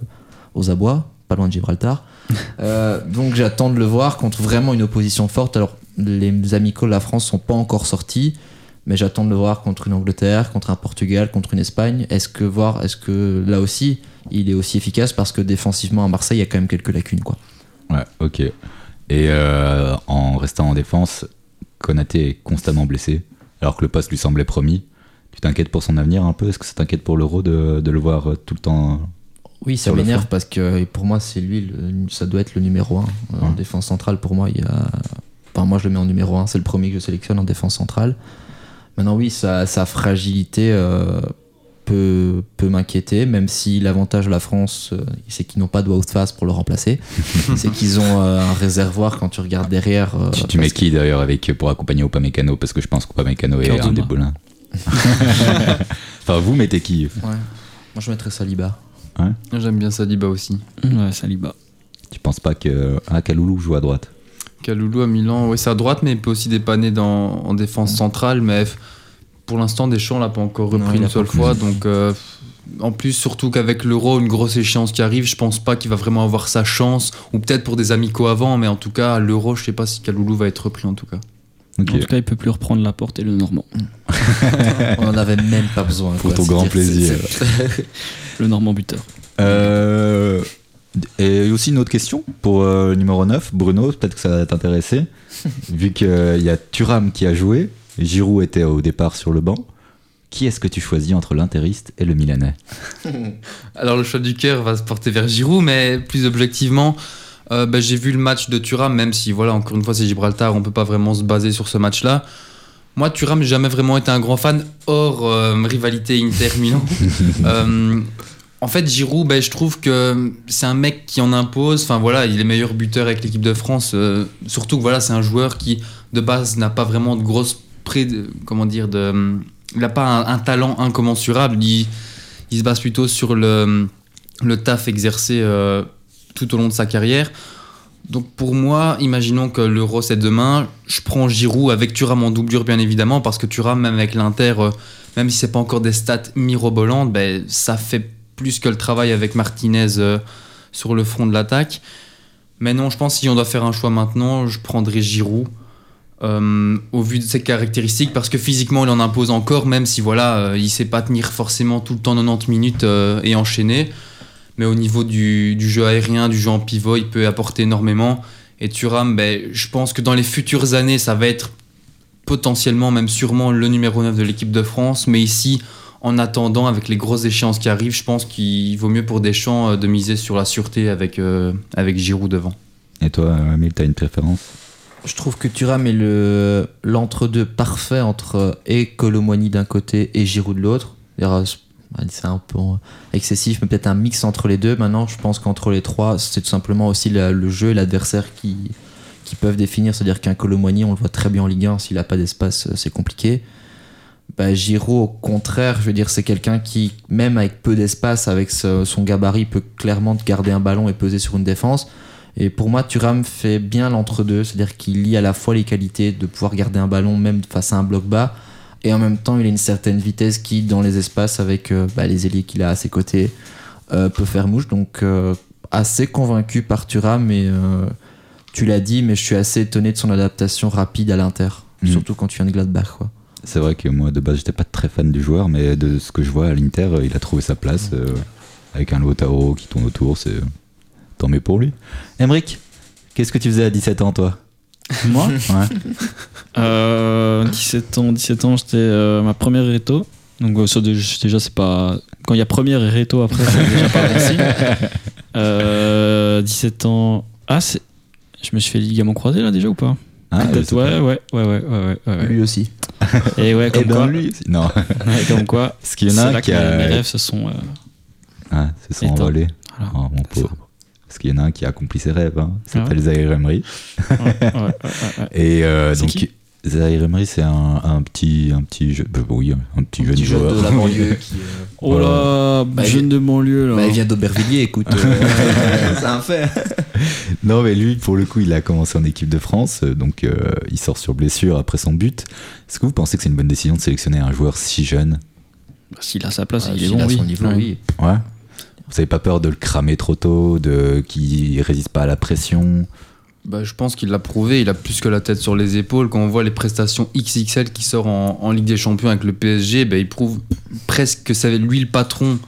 aux abois, pas loin de Gibraltar. Euh, donc j'attends de le voir contre vraiment une opposition forte. Alors les amicaux de la France sont pas encore sortis, mais j'attends de le voir contre une Angleterre, contre un Portugal, contre une Espagne. Est-ce que voir, est-ce que là aussi il est aussi efficace? Parce que défensivement à Marseille il y a quand même quelques lacunes quoi. Ouais, ok. Et euh, en restant en défense, Konaté est constamment blessé, alors que le poste lui semblait promis. Tu t'inquiètes pour son avenir un peu? Est-ce que ça t'inquiète pour l'euro de, de le voir euh, tout le temps Oui, ça m'énerve parce que pour moi, c'est lui, le- ça doit être le numéro 1 en Ouais. défense centrale. Pour moi, il y a. Enfin, moi, je le mets en numéro 1, c'est le premier que je sélectionne en défense centrale. Maintenant, oui, sa, sa fragilité euh, peut, peut m'inquiéter, même si l'avantage de la France, euh, c'est qu'ils n'ont pas de face pour le remplacer. c'est qu'ils ont euh, un réservoir quand tu regardes derrière. euh, Tu, mets qui d'ailleurs avec pour accompagner Upamecano? Parce que je pense qu'Upamecano est Cœur un de des main. boulins. enfin, vous mettez qui? Ouais. Moi, je mettrais Saliba. J'aime bien Saliba aussi. Ouais, Saliba. Tu penses pas que ah, Kaloulou joue à droite? Kaloulou à Milan, ouais, c'est à droite, mais il peut aussi dépanner dans, en défense centrale. Mais f- pour l'instant, Deschamps l'a pas encore repris une seule fois. Donc, euh, en plus, surtout qu'avec l'Euro, une grosse échéance qui arrive, je pense pas qu'il va vraiment avoir sa chance. Ou peut-être pour des amicaux avant, mais en tout cas, l'Euro, je sais pas si Kaloulou va être repris en tout cas. En tout cas, il peut plus reprendre la porte et le Normand. On en avait même pas besoin. Pour quoi. ton grand dire- plaisir. Le Normand buteur. Euh, Et aussi une autre question pour euh, le numéro 9, Bruno, peut-être que ça va t'intéresser. Vu qu'il y a Thuram qui a joué, Giroud était au départ sur le banc. Qui est-ce que tu choisis entre l'interiste et le Milanais? Alors le choix du cœur va se porter vers Giroud, mais plus objectivement, euh, bah, j'ai vu le match de Thuram, même si voilà, encore une fois c'est Gibraltar, on peut pas vraiment se baser sur ce match-là. Moi, Thuram, j'ai jamais vraiment été un grand fan, hors euh, rivalité Inter-Milan. Euh, en fait, Giroud, ben, je trouve que c'est un mec qui en impose. Enfin voilà, il est meilleur buteur avec l'équipe de France. euh, surtout que voilà, c'est un joueur qui de base n'a pas vraiment de grosse pré, de- comment dire, de, il n'a pas un, talent incommensurable. Il, il se base plutôt sur le, taf exercé euh, tout au long de sa carrière. Donc pour moi, imaginons que l'Euro c'est demain, je prends Giroud avec Thuram en doublure bien évidemment parce que Thuram même avec l'Inter, euh, même si c'est pas encore des stats mirobolantes, ben, ça fait plus que le travail avec Martinez euh, sur le front de l'attaque. Mais non, je pense que si on doit faire un choix maintenant, je prendrais Giroud. Euh, au vu de ses caractéristiques, parce que physiquement il en impose encore, même si voilà, euh, il sait pas tenir forcément tout le temps 90 minutes euh, et enchaîner. Mais au niveau du, jeu aérien, du jeu en pivot, il peut apporter énormément. Et Thuram, ben, je pense que dans les futures années, ça va être potentiellement, même sûrement, le numéro 9 de l'équipe de France. Mais ici, en attendant, avec les grosses échéances qui arrivent, je pense qu'il vaut mieux pour Deschamps de miser sur la sûreté avec, avec Giroud devant. Et toi, Emile, t'as une préférence? Je trouve que Thuram est le l'entre-deux parfait entre et Colomwani d'un côté et Giroud de l'autre. Euh, C'est un peu excessif, mais peut-être un mix entre les deux. Maintenant, je pense qu'entre les trois, c'est tout simplement aussi le jeu et l'adversaire qui, qui peuvent définir. C'est-à-dire qu'un Colomwani, on le voit très bien en Ligue 1, s'il n'a pas d'espace, euh, c'est compliqué. Bah, Giroud, au contraire, je veux dire, c'est quelqu'un qui, même avec peu d'espace, avec son gabarit, peut clairement garder un ballon et peser sur une défense. Et pour moi, Thuram fait bien l'entre-deux, c'est-à-dire qu'il lie à la fois les qualités de pouvoir garder un ballon même face à un bloc bas, et en même temps, il a une certaine vitesse qui, dans les espaces, avec euh, bah, les ailiers qu'il a à ses côtés, euh, peut faire mouche. Donc, euh, assez convaincu par Thuram, mais euh, tu l'as dit, mais je suis assez étonné de son adaptation rapide à l'Inter, Mhm. surtout quand tu viens de Gladbach. Quoi. C'est vrai que moi, de base, j'étais pas très fan du joueur, mais de ce que je vois à l'Inter, il a trouvé sa place avec un Lautaro qui tourne autour. C'est tant mieux pour lui. Emric, qu'est-ce que tu faisais à 17 ans, toi? Moi? Ouais. Euh, 17 ans, 17 ans, j'étais euh, ma première réto. Donc euh, ça, déjà, c'est pas quand il y a première et réto après, c'est déjà pas bon signe. Euh, 17 ans. Ah, c'est je me suis fait ligament croisé là déjà ou pas? Ah, Peut-être, ouais, ouais, ouais, ouais, ouais, ouais, ouais. Lui aussi. Et ouais, Eh comme ben, quoi, lui aussi. Non. ouais, comme quoi, Parce qu'il y en a qui que mes- a. mes rêves se sont. euh, Ah, c'est son Éteint. envolé. voilà. Oh, mon pauvre. Parce qu'il y en a un qui a accompli ses rêves. Hein. Il Ah ouais s'appelle Zahir Emery. Ouais, ouais, ouais, ouais, ouais. Et euh, donc, qui? Zahir Emery, c'est un, un petit, un petit, jeu- bah, oui, un petit jeune Petit jeune joueur. de la banlieue qui. euh, Oh là, Bah, jeune il- de banlieue là. bah, il vient d'Aubervilliers, écoute. euh, c'est un fait. Non, mais lui, pour le coup, il a commencé en équipe de France, donc euh, il sort sur blessure après son but. Est-ce que vous pensez que c'est une bonne décision de sélectionner un joueur si jeune? Bah, S'il a sa place, il est S'il bon, a oui. son niveau, Ouais. oui. Ouais. Vous avez pas peur de le cramer trop tôt, de qu'il résiste pas à la pression? Bah, je pense qu'il l'a prouvé, il a plus que la tête sur les épaules. Quand on voit les prestations XXL qui sort en, Ligue des Champions avec le PSG, bah, il prouve presque que c'est lui le patron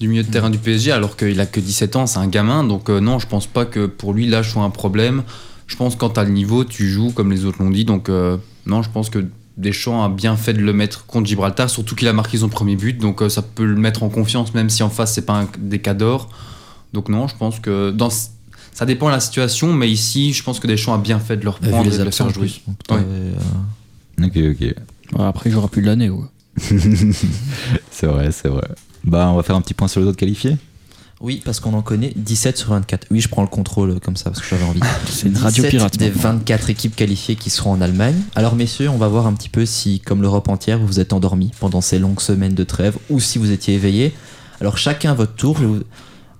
du milieu de terrain du PSG, alors qu'il a que 17 ans, c'est un gamin. Donc euh, non, je pense pas que pour lui l'âge soit un problème. Je pense que quand t'as le niveau, tu joues comme les autres l'ont dit. Donc euh, non, je pense que Deschamps a bien fait de le mettre contre Gibraltar, surtout qu'il a marqué son premier but, donc euh, ça peut le mettre en confiance, même si en face c'est pas un- des cas d'or. Donc non, je pense que dans ça dépend de la situation, mais ici, je pense que Deschamps a bien fait de le reprendre et les de le absents faire jouer. euh, Ok, ok. Ouais, après, il jouera plus de l'année. Ouais. c'est vrai, c'est vrai. Bah, on va faire un petit point sur les autres qualifiés. Oui, parce qu'on en connaît 17 sur 24. Oui, je prends le contrôle comme ça parce que j'avais envie. C'est une radio 17 pirate. des maintenant. 24 équipes qualifiées qui seront en Allemagne. Alors messieurs, on va voir un petit peu si, comme l'Europe entière, vous vous êtes endormis pendant ces longues semaines de trêve ou si vous étiez éveillés. Alors chacun à votre tour,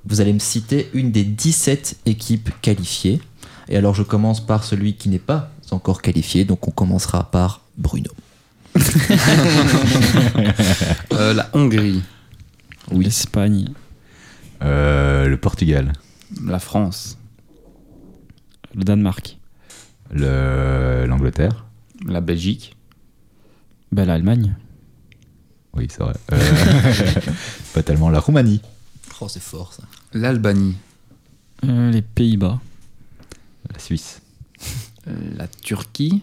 vous allez me citer une des 17 équipes qualifiées. Et alors je commence par celui qui n'est pas encore qualifié, donc on commencera par Bruno. Euh, la Hongrie, Oui. L'Espagne, Euh, le Portugal, la France, le Danemark, le- l'Angleterre. la Belgique, bah, l'Allemagne, Oui, c'est vrai. Euh, pas tellement la Roumanie. Oh, c'est fort ça. l'Albanie, Euh, les Pays-Bas. La Suisse. La Turquie.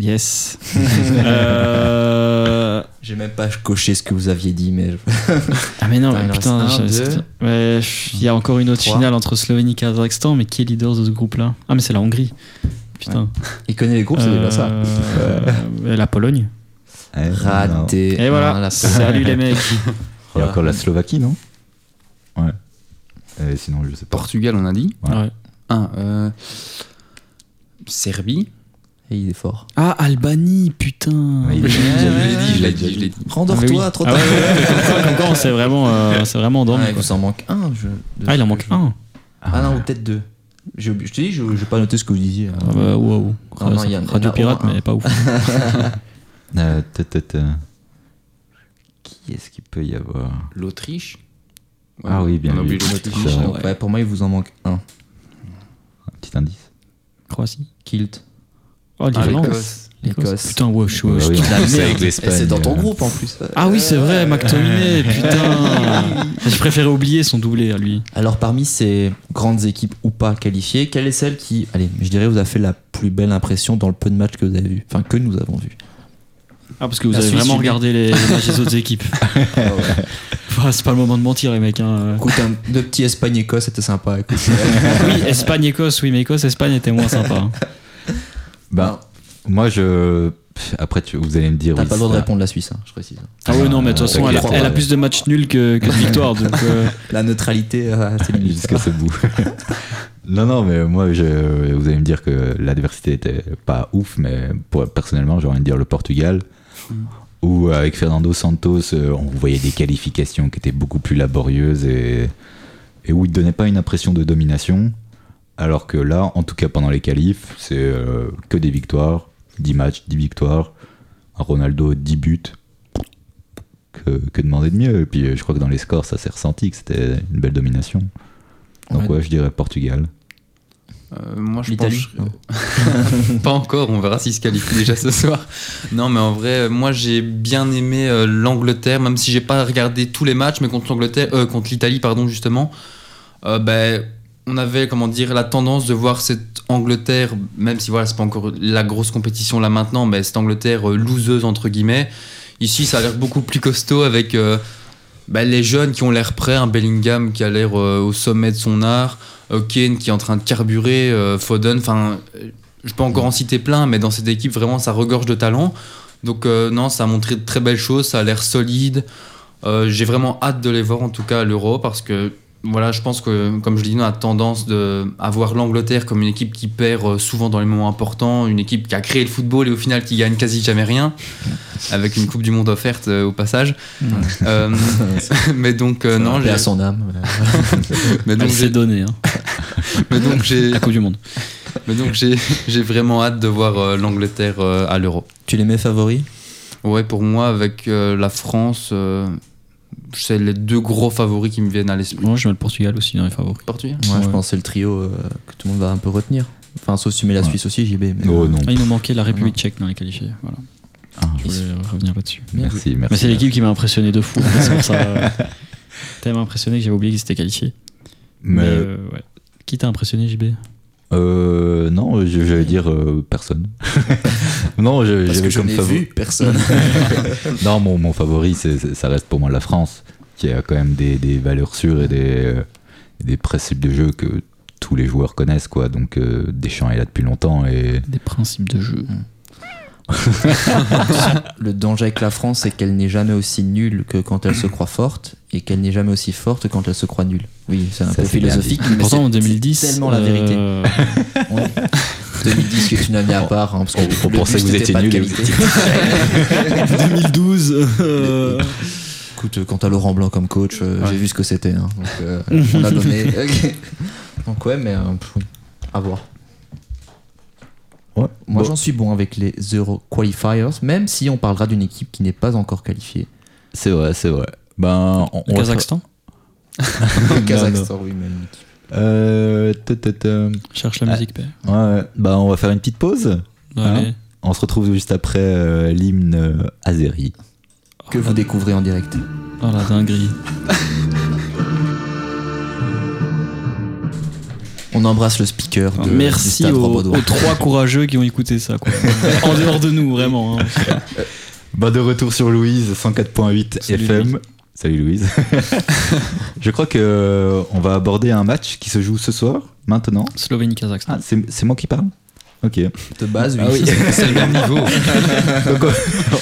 Yes. Euh, J'ai même pas coché ce que vous aviez dit, mais. Ah mais non, mais putain, ouais, il y a encore une autre Trois. finale entre Slovénie et Kazakhstan, mais qui est leader de ce groupe-là? Ah mais c'est la Hongrie. Putain. Il connaît les groupes, c'est déjà ça. Euh, La Pologne. Raté. Et voilà. Salut les mecs. Il y a encore la Slovaquie, non? Ouais. Et sinon, je sais pas. Portugal, on a dit. Ouais. Ouais. Ah, euh, Serbie. Et il est fort. Ah Albanie, putain. Ouais, il- Je l'ai dit, je l'ai dit, je l'ai dit, dit. Ah, Rendors-toi, oui. trop Ah tard. ouais, ouais, on s'est vraiment, euh, c'est vraiment endormi. Ah, il quoi. vous en manque un. je- Ah, il en que manque je- un. Ah non, ou peut-être deux. Je te dis, je n'ai pas noté ce que vous disiez. Ah bah, waouh. Non, non, il y en a- Radio il y en a pirate, mais pas ouf. Euh. Qui est-ce qu'il peut y avoir? L'Autriche. Ah oui, bien On oublié l'Autriche. Pour moi, il vous en manque un. Un petit indice. Croatie. Kilt. Oh, Ah, l'Écosse. L'Écosse. Putain, ouais, je suis. Oui, avec l'Espagne, Et c'est dans ton groupe en plus. Ah oui, c'est vrai, McTominay, putain. Je préférais oublier son doublé à lui. Alors, parmi ces grandes équipes ou pas qualifiées, quelle est celle qui, allez, je dirais, vous a fait la plus belle impression dans le peu de matchs que vous avez vu Enfin, que nous avons vu. Ah, parce que vous La avez Suisse vraiment regardé les, les matchs des autres équipes. Enfin, c'est pas le moment de mentir, les mecs. Hein. Écoute, un de petit Espagne-Écosse, c'était sympa. Oui, Espagne-Écosse, oui, mais Écosse-Espagne était moins sympa. hein. Bah, moi, je. Après, tu- vous allez me dire. T'as oui, pas le droit de répondre la Suisse, hein, je précise. Ah ouais, non, mais de toute façon, elle a, t'inquiète. elle a plus de matchs nuls que, que de victoires. Donc, euh, La neutralité, euh, c'est limite. Jusqu'à ce bout. non, non, mais moi, je, vous allez me dire que l'adversité était pas ouf, mais pour, personnellement, j'ai envie de dire le Portugal, où euh, avec Fernando Santos, euh, on voyait des qualifications qui étaient beaucoup plus laborieuses et, et où il donnait pas une impression de domination, alors que là, en tout cas pendant les qualifs, c'est euh, que des victoires, 10 matchs, 10 victoires, un Ronaldo 10 buts. Que, que demander de mieux? Et puis euh, je crois que dans les scores, ça s'est ressenti que c'était une belle domination. Donc Ouais. ouais, je dirais Portugal. Euh, moi, je L'Italie pense. pas encore, on verra s'il se qualifie déjà ce soir. Non, mais en vrai, moi j'ai bien aimé euh, l'Angleterre, même si j'ai pas regardé tous les matchs, mais contre l'Angleterre, euh, contre l'Italie, pardon, justement. Euh, ben, on avait, comment dire, la tendance de voir cette Angleterre, même si voilà, c'est pas encore la grosse compétition là maintenant, mais cette Angleterre euh, loseuse entre guillemets. Ici, ça a l'air beaucoup plus costaud avec euh, ben, les jeunes qui ont l'air prêts, un Bellingham qui a l'air euh, au sommet de son art, Kane qui est en train de carburer, Foden, enfin, je peux encore en citer plein, mais dans cette équipe, vraiment, ça regorge de talent. Donc, non, ça a montré de très belles choses, ça a l'air solide. J'ai vraiment hâte de les voir, en tout cas, à l'Euro, parce que, voilà, je pense que, comme je l'ai dit, on a tendance de, à voir l'Angleterre comme une équipe qui perd euh, souvent dans les moments importants, une équipe qui a créé le football et au final qui gagne quasi jamais rien, avec une Coupe du Monde offerte euh, au passage. Euh, mais donc, euh, non, j'ai- à son âme. mais donc j'ai s'est donnée. Hein. mais donc j'ai La Coupe du Monde. mais donc j'ai j'ai vraiment hâte de voir euh, l'Angleterre euh, à l'Euro. Tu les mets favoris? Ouais, pour moi avec euh, la France, euh, c'est les deux gros favoris qui me viennent à l'esprit. Moi, je mets le Portugal aussi dans les favoris. Portugal. Je pense que c'est le trio euh, que tout le monde va un peu retenir. Enfin, sauf si tu mets la Ouais. Suisse aussi, JB. Mais... Oh non. Ah, il nous manquait la République tchèque dans les qualifiés. Voilà. Ah, Je voulais revenir là-dessus. merci, merci. Mais c'est l'équipe qui m'a impressionné de fou. ça. euh, Tellement impressionné que j'avais oublié qu'ils étaient qualifiés. Mais, Mais euh, ouais. Qui t'a impressionné, JB euh, non, je, je vais dire euh, personne. non, je, Parce que je comme n'ai favori. vu personne. Non, mon, mon favori, c'est, c'est- ça reste pour moi la France, qui a quand même des, des valeurs sûres et des, euh, des principes de jeu que tous les joueurs connaissent, quoi. Donc euh, Deschamps est là depuis longtemps et Des principes de jeu. le danger avec la France, c'est qu'elle n'est jamais aussi nulle que quand elle se croit forte et qu'elle n'est jamais aussi forte quand elle se croit nulle. Oui, c'est un Ça, peu c'est philosophique, mais Pourtant, c'est en 2010. c'est tellement la vérité. euh, Ouais. 2010 qui est une année à part. hein, parce que On pensait que vous étiez qualité. 2012. euh, Écoute, euh, quand t'as Laurent Blanc comme coach, euh, Ouais. j'ai vu ce que c'était. hein, donc, euh, on a donné. Ok. Donc, ouais, mais euh, à voir. Ouais. Moi, Bon. j'en suis bon avec les Euro Qualifiers, même si on parlera d'une équipe qui n'est pas encore qualifiée. c'est vrai, c'est vrai. Ben, on, Le on va Kazakhstan Le Kazakhstan, oui, même. faire- Euh, ta, ta, ta. Cherche la Ah. musique, père. Ouais, ben, on va faire une petite pause. Allez. On se retrouve juste après euh, l'hymne euh, Azeri. Que vous découvrez en direct. Oh la dinguerie. On embrasse le speaker de, du Merci stade aux, trois courageux qui ont écouté ça. Quoi. en dehors de nous, vraiment. hein. Bah, de retour sur Louise, 104.8 Salut, FM. Louise. Salut Louise. Je crois que euh, on va aborder un match qui se joue ce soir, maintenant. Slovénie-Kazakhstan. Ah, c'est c'est moi qui parle Ok. De base, oui. Ah oui. C'est le même niveau. Donc,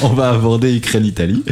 on- on va aborder Ukraine-Italie.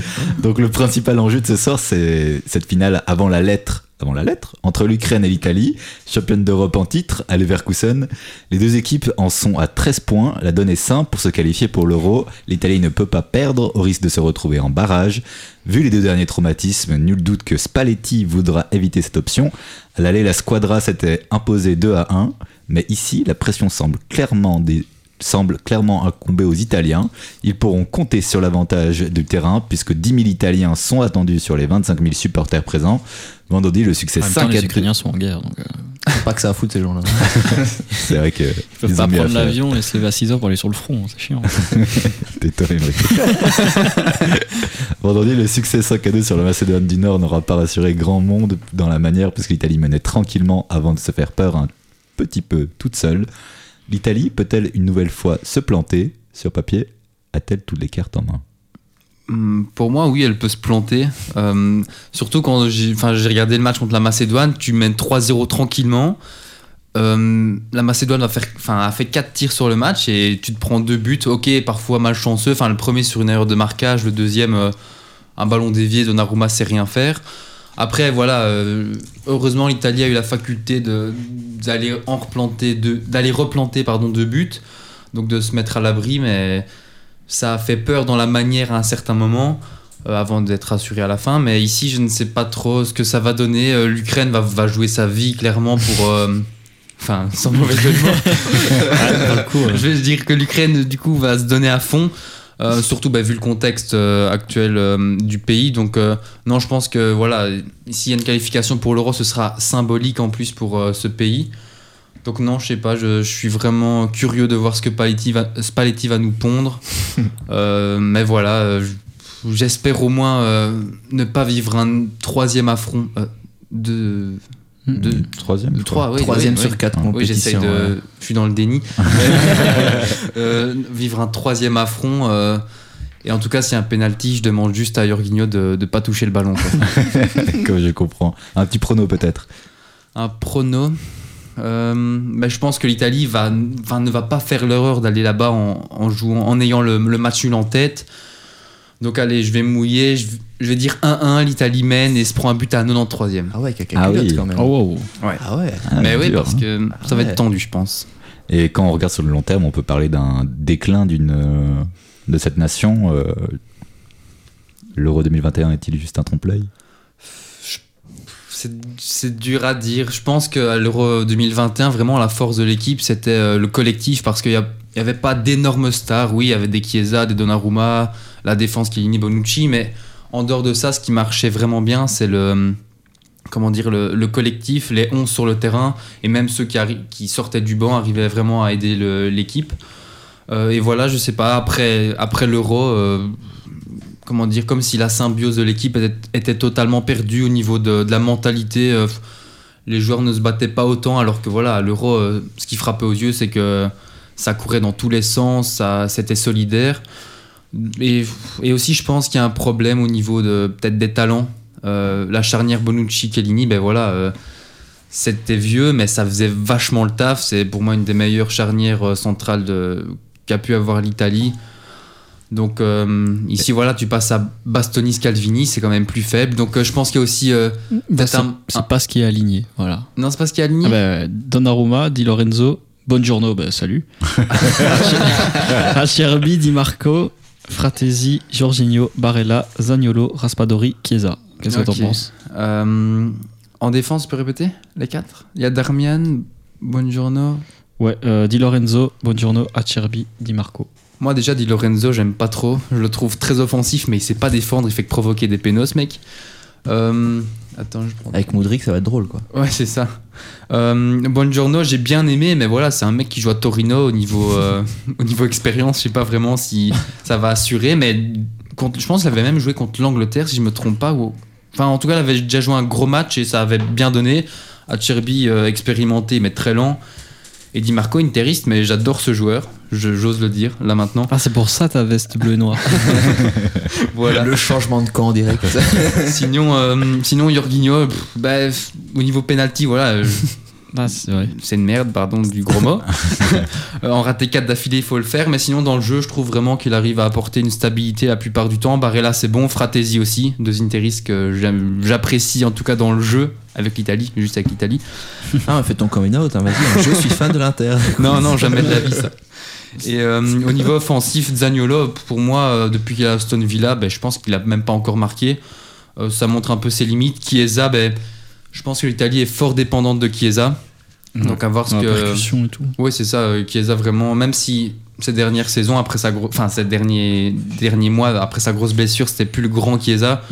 Donc le principal enjeu de ce soir, c'est cette finale avant la lettre, avant la lettre, entre l'Ukraine et l'Italie, championne d'Europe en titre, à Leverkusen. Les deux équipes en sont à 13 points. La donne est simple pour se qualifier pour l'Euro. L'Italie ne peut pas perdre au risque de se retrouver en barrage. Vu les deux derniers traumatismes, nul doute que Spalletti voudra éviter cette option. À l'aller, la squadra s'était imposée 2 à 1. Mais ici, la pression semble clairement des semble clairement incomber aux Italiens. Ils pourront compter sur l'avantage du terrain puisque 10 000 Italiens sont attendus sur les 25 000 supporters présents. Vendredi, le succès En même temps, 5 à les 2. Ukrainiens sont en guerre. Donc, euh, Pas que ça à foutre ces gens-là. C'est vrai que ils peuvent ils pas prendre l'avion et se lever à 6h pour aller sur le front. C'est chiant. T'es toi, Émeric. Vendredi, le succès 5 à 2 sur la Macédoine du Nord n'aura pas rassuré grand monde dans la manière, puisque l'Italie menait tranquillement avant de se faire peur un petit peu toute seule. L'Italie peut-elle une nouvelle fois se planter Sur papier, a-t-elle toutes les cartes en main? Hum, Pour moi, oui, elle peut se planter. Euh, surtout quand j'ai regardé le match contre la Macédoine, tu mènes 3-0 tranquillement. Euh, la Macédoine a, enfin, a fait 4 tirs sur le match et tu te prends deux buts. Ok, parfois malchanceux. Le premier sur une erreur de marquage, le deuxième, euh, un ballon dévié. Donnarumma sait rien faire. Après, voilà, euh, heureusement, l'Italie a eu la faculté d'aller en replanter deux, d'aller replanter pardon, deux buts, donc de se mettre à l'abri, mais ça a fait peur dans la manière à un certain moment, euh, avant d'être assuré à la fin. Mais ici, je ne sais pas trop ce que ça va donner. Euh, L'Ukraine va, va jouer sa vie clairement pour. euh, Enfin, sans mauvais jeu de mots. Je vais dire que l'Ukraine, du coup, va se donner à fond. Euh, surtout bah, vu le contexte euh, actuel euh, du pays. Donc, non, je pense que voilà, s'il y a une qualification pour l'Euro, ce sera symbolique en plus pour ce pays. Donc, non, je sais pas, je, je suis vraiment curieux de voir ce que Spalletti va, Spalletti va nous pondre. Mais voilà, j'espère au moins ne pas vivre un troisième affront. de, de, Troisième de je trois, oui, Troisième oui, sur oui. quatre Oui, j'essaye compétitions. de. ouais. Je suis dans le déni. Euh, vivre un troisième affront. euh, et en tout cas, a un penalty, je demande juste à Jorginho de ne pas toucher le ballon. quoi. Comme je comprends. Un petit prono peut-être. un prono. euh, bah, je pense que l'Italie va, va- ne va pas faire l'erreur d'aller là-bas en, en jouant, en ayant le, le match nul en tête. Donc allez, je vais me mouiller, je, je vais dire 1-1, l'Italie mène et se prend un but à 93e. Ah ouais, caca Ah oui. quand même. Oh, wow. Ah ouais. Ah, Mais oui, dur, parce hein. que ça va ouais. être tendu, je pense. Et quand on regarde sur le long terme, on peut parler d'un déclin d'une euh, de cette nation. euh, L'Euro 2021 est-il juste un trompe-l'œil? C'est c'est dur à dire. Je pense qu'à l'Euro 2021, vraiment, la force de l'équipe, c'était euh, le collectif parce qu'il n'y avait pas d'énormes stars. Oui, il y avait des Chiesa, des Donnarumma, la défense Chiellini, Bonucci, mais en dehors de ça, ce qui marchait vraiment bien, c'est le. Comment dire, le, le collectif, les 11 sur le terrain, et même ceux qui, sortaient du banc arrivaient vraiment à aider l'équipe. Euh, et voilà, je sais pas, après, après l'Euro, euh, comment dire, comme si la symbiose de l'équipe était, totalement perdue au niveau de, la mentalité. euh, les joueurs ne se battaient pas autant, alors que voilà, l'Euro, ce qui frappait aux yeux, c'est que ça courait dans tous les sens, ça, c'était solidaire. Et, et aussi, je pense qu'il y a un problème au niveau de peut-être des talents. Euh, la charnière Bonucci-Kellini, ben voilà, euh, c'était vieux, mais ça faisait vachement le taf. C'est pour moi une des meilleures charnières euh, centrales de- qu'a pu avoir l'Italie. Donc euh, ici, voilà, tu passes à Bastonis Calvini, c'est quand même plus faible. Donc euh, je pense qu'il y a aussi. euh, Bah, c'est un- c'est pas ce qui est aligné. Voilà. Non, c'est pas ce qu'il y a aligné Ah bah, Donnarumma, Di Lorenzo, Buongiorno, bah, salut. Acerbi, Di Marco, Fratesi, Jorginho, Barella, Zagnolo, Raspadori, Chiesa. Qu'est-ce que t'en penses Euh, En défense, tu peux répéter les quatre? Il y a Darmian, Buongiorno. Ouais, euh, Di Lorenzo, Buongiorno, Acerbi, Di Marco. Moi, déjà, Di Lorenzo, j'aime pas trop. Je le trouve très offensif, mais il sait pas défendre. Il fait que provoquer des pénos, mec. Euh, Attends, je prends. Avec Moudric, ça va être drôle quoi. Ouais, c'est ça. Euh, Buongiorno, j'ai bien aimé, mais voilà, c'est un mec qui joue à Torino au niveau, euh, au niveau expérience. Je sais pas vraiment si ça va assurer, mais contre- je pense qu'il avait même joué contre l'Angleterre, si je me trompe pas. Ou... Enfin, en tout cas, il avait déjà joué un gros match et ça avait bien donné. Acerbi euh, expérimenté mais très lent. Et Di Marco interiste, mais j'adore ce joueur, j'ose le dire là maintenant. Ah, c'est pour ça ta veste bleue et noire. Voilà. Le changement de camp direct. sinon, euh, sinon Jorginho, pff, bah, f- au niveau penalty, voilà, euh, ah, c'est vrai. c'est une merde, pardon du gros mot. Euh, en raté 4 d'affilée, il faut le faire, mais sinon dans le jeu, je trouve vraiment qu'il arrive à apporter une stabilité la plupart du temps. Barella, c'est bon, Fratesi aussi, deux interistes que j'aime- j'apprécie en tout cas dans le jeu avec l'Italie, juste avec l'Italie. Ah, fais ton coming out, hein, vas-y. hein. Je suis fan de l'Inter. Non, non, jamais de la vie ça. Et euh, au niveau offensif, Zaniolo, pour moi, euh, depuis qu'il à Aston Villa, ben, je pense qu'il a même pas encore marqué. Euh, ça montre un peu ses limites. Chiesa, ben, je pense que l'Italie est fort dépendante de Chiesa. Donc à voir ce la que. et tout. Oui, c'est ça. Chiesa vraiment, même si ces dernières saisons, après sa gro- enfin ces derniers derniers mois après sa grosse blessure, c'était plus le grand Chiesa.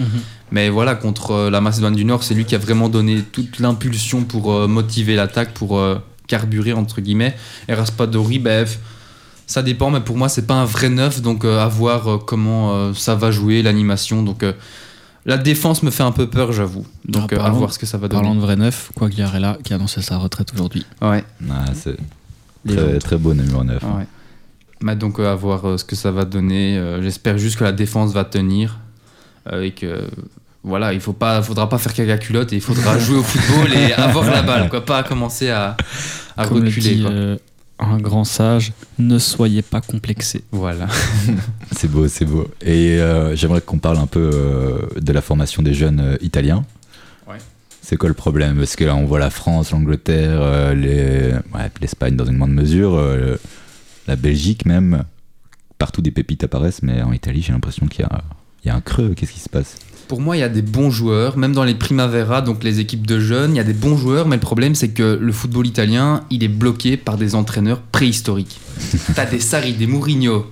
Mais voilà, contre la Macédoine du Nord, c'est lui qui a vraiment donné toute l'impulsion pour euh, motiver l'attaque, pour euh, carburer entre guillemets. Et Raspadori, ben, ça dépend, mais pour moi, c'est pas un vrai neuf, donc euh, à voir euh, comment euh, ça va jouer, l'animation. Donc euh, la défense me fait un peu peur, j'avoue. Donc Ah, euh, à parlons- voir ce que ça va donner. Parlant de vrai neuf, Quagliarella qui a annoncé sa retraite aujourd'hui. Ouais. Ah, c'est Les très, très beau numéro 9. Ouais. Bah, donc euh, à voir euh, ce que ça va donner. Euh, J'espère juste que la défense va tenir euh, et que voilà, il faut pas, faudra pas faire caca culotte et il faudra jouer au football et avoir la balle, quoi, pas commencer à, à Comme le reculer. dit quoi. euh, un grand sage, ne soyez pas complexés. Voilà. C'est beau, c'est beau. Et euh, j'aimerais qu'on parle un peu euh, de la formation des jeunes euh, italiens. Ouais. C'est quoi le problème? Parce que là, on voit la France, l'Angleterre, euh, les... ouais, l'Espagne dans une moindre mesure, euh, la Belgique même. Partout des pépites apparaissent, mais en Italie, j'ai l'impression qu'il y a, y a un creux. Qu'est-ce qui se passe? Pour moi, il y a des bons joueurs, même dans les Primavera, donc les équipes de jeunes, il y a des bons joueurs, mais le problème, c'est que le football italien, il est bloqué par des entraîneurs préhistoriques. T'as des Sarri, des Mourinho,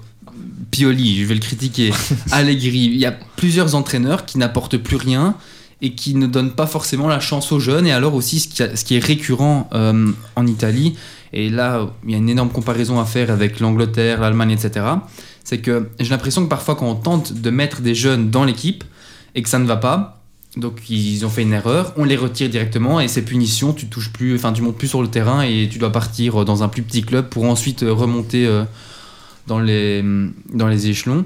Pioli, je vais le critiquer, Allegri. Il y a plusieurs entraîneurs qui n'apportent plus rien et qui ne donnent pas forcément la chance aux jeunes. Et alors aussi, ce qui, a- ce qui est récurrent euh, en Italie, et là, il y a une énorme comparaison à faire avec l'Angleterre, l'Allemagne, etc., c'est que j'ai l'impression que parfois, quand on tente de mettre des jeunes dans l'équipe et que ça ne va pas, donc ils ont fait une erreur, on les retire directement et c'est punition, tu touches plus, enfin tu montes plus sur le terrain et tu dois partir dans un plus petit club pour ensuite remonter euh, dans les dans les échelons.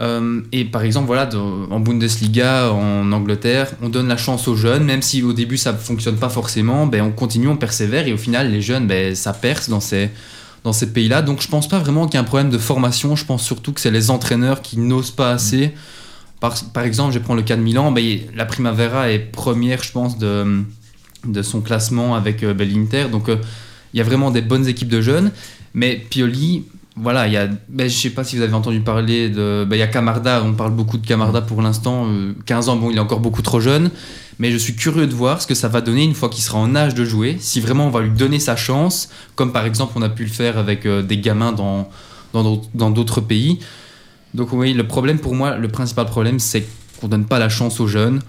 Euh, et par exemple, voilà, en Bundesliga, en Angleterre, on donne la chance aux jeunes, même si au début ça fonctionne pas forcément, ben, on continue, on persévère, et au final, les jeunes, ben, ça perce dans ces, dans ces pays-là. Donc je pense pas vraiment qu'il y a un problème de formation, je pense surtout que c'est les entraîneurs qui n'osent pas assez. Par, exemple, je prends le cas de Milan, ben, la Primavera est première, je pense, de, son classement avec euh, ben, l'Inter. Donc euh, il y a vraiment des bonnes équipes de jeunes, mais Pioli, voilà, il y a, ben, je sais pas si vous avez entendu parler de, il y a Camarda, on parle beaucoup de Camarda pour l'instant, euh, 15 ans, bon, il est encore beaucoup trop jeune, mais je suis curieux de voir ce que ça va donner une fois qu'il sera en âge de jouer, si vraiment on va lui donner sa chance, comme par exemple on a pu le faire avec euh, des gamins dans dans d'autres pays. Donc oui, le problème pour moi, le principal problème, c'est qu'on donne pas la chance aux jeunes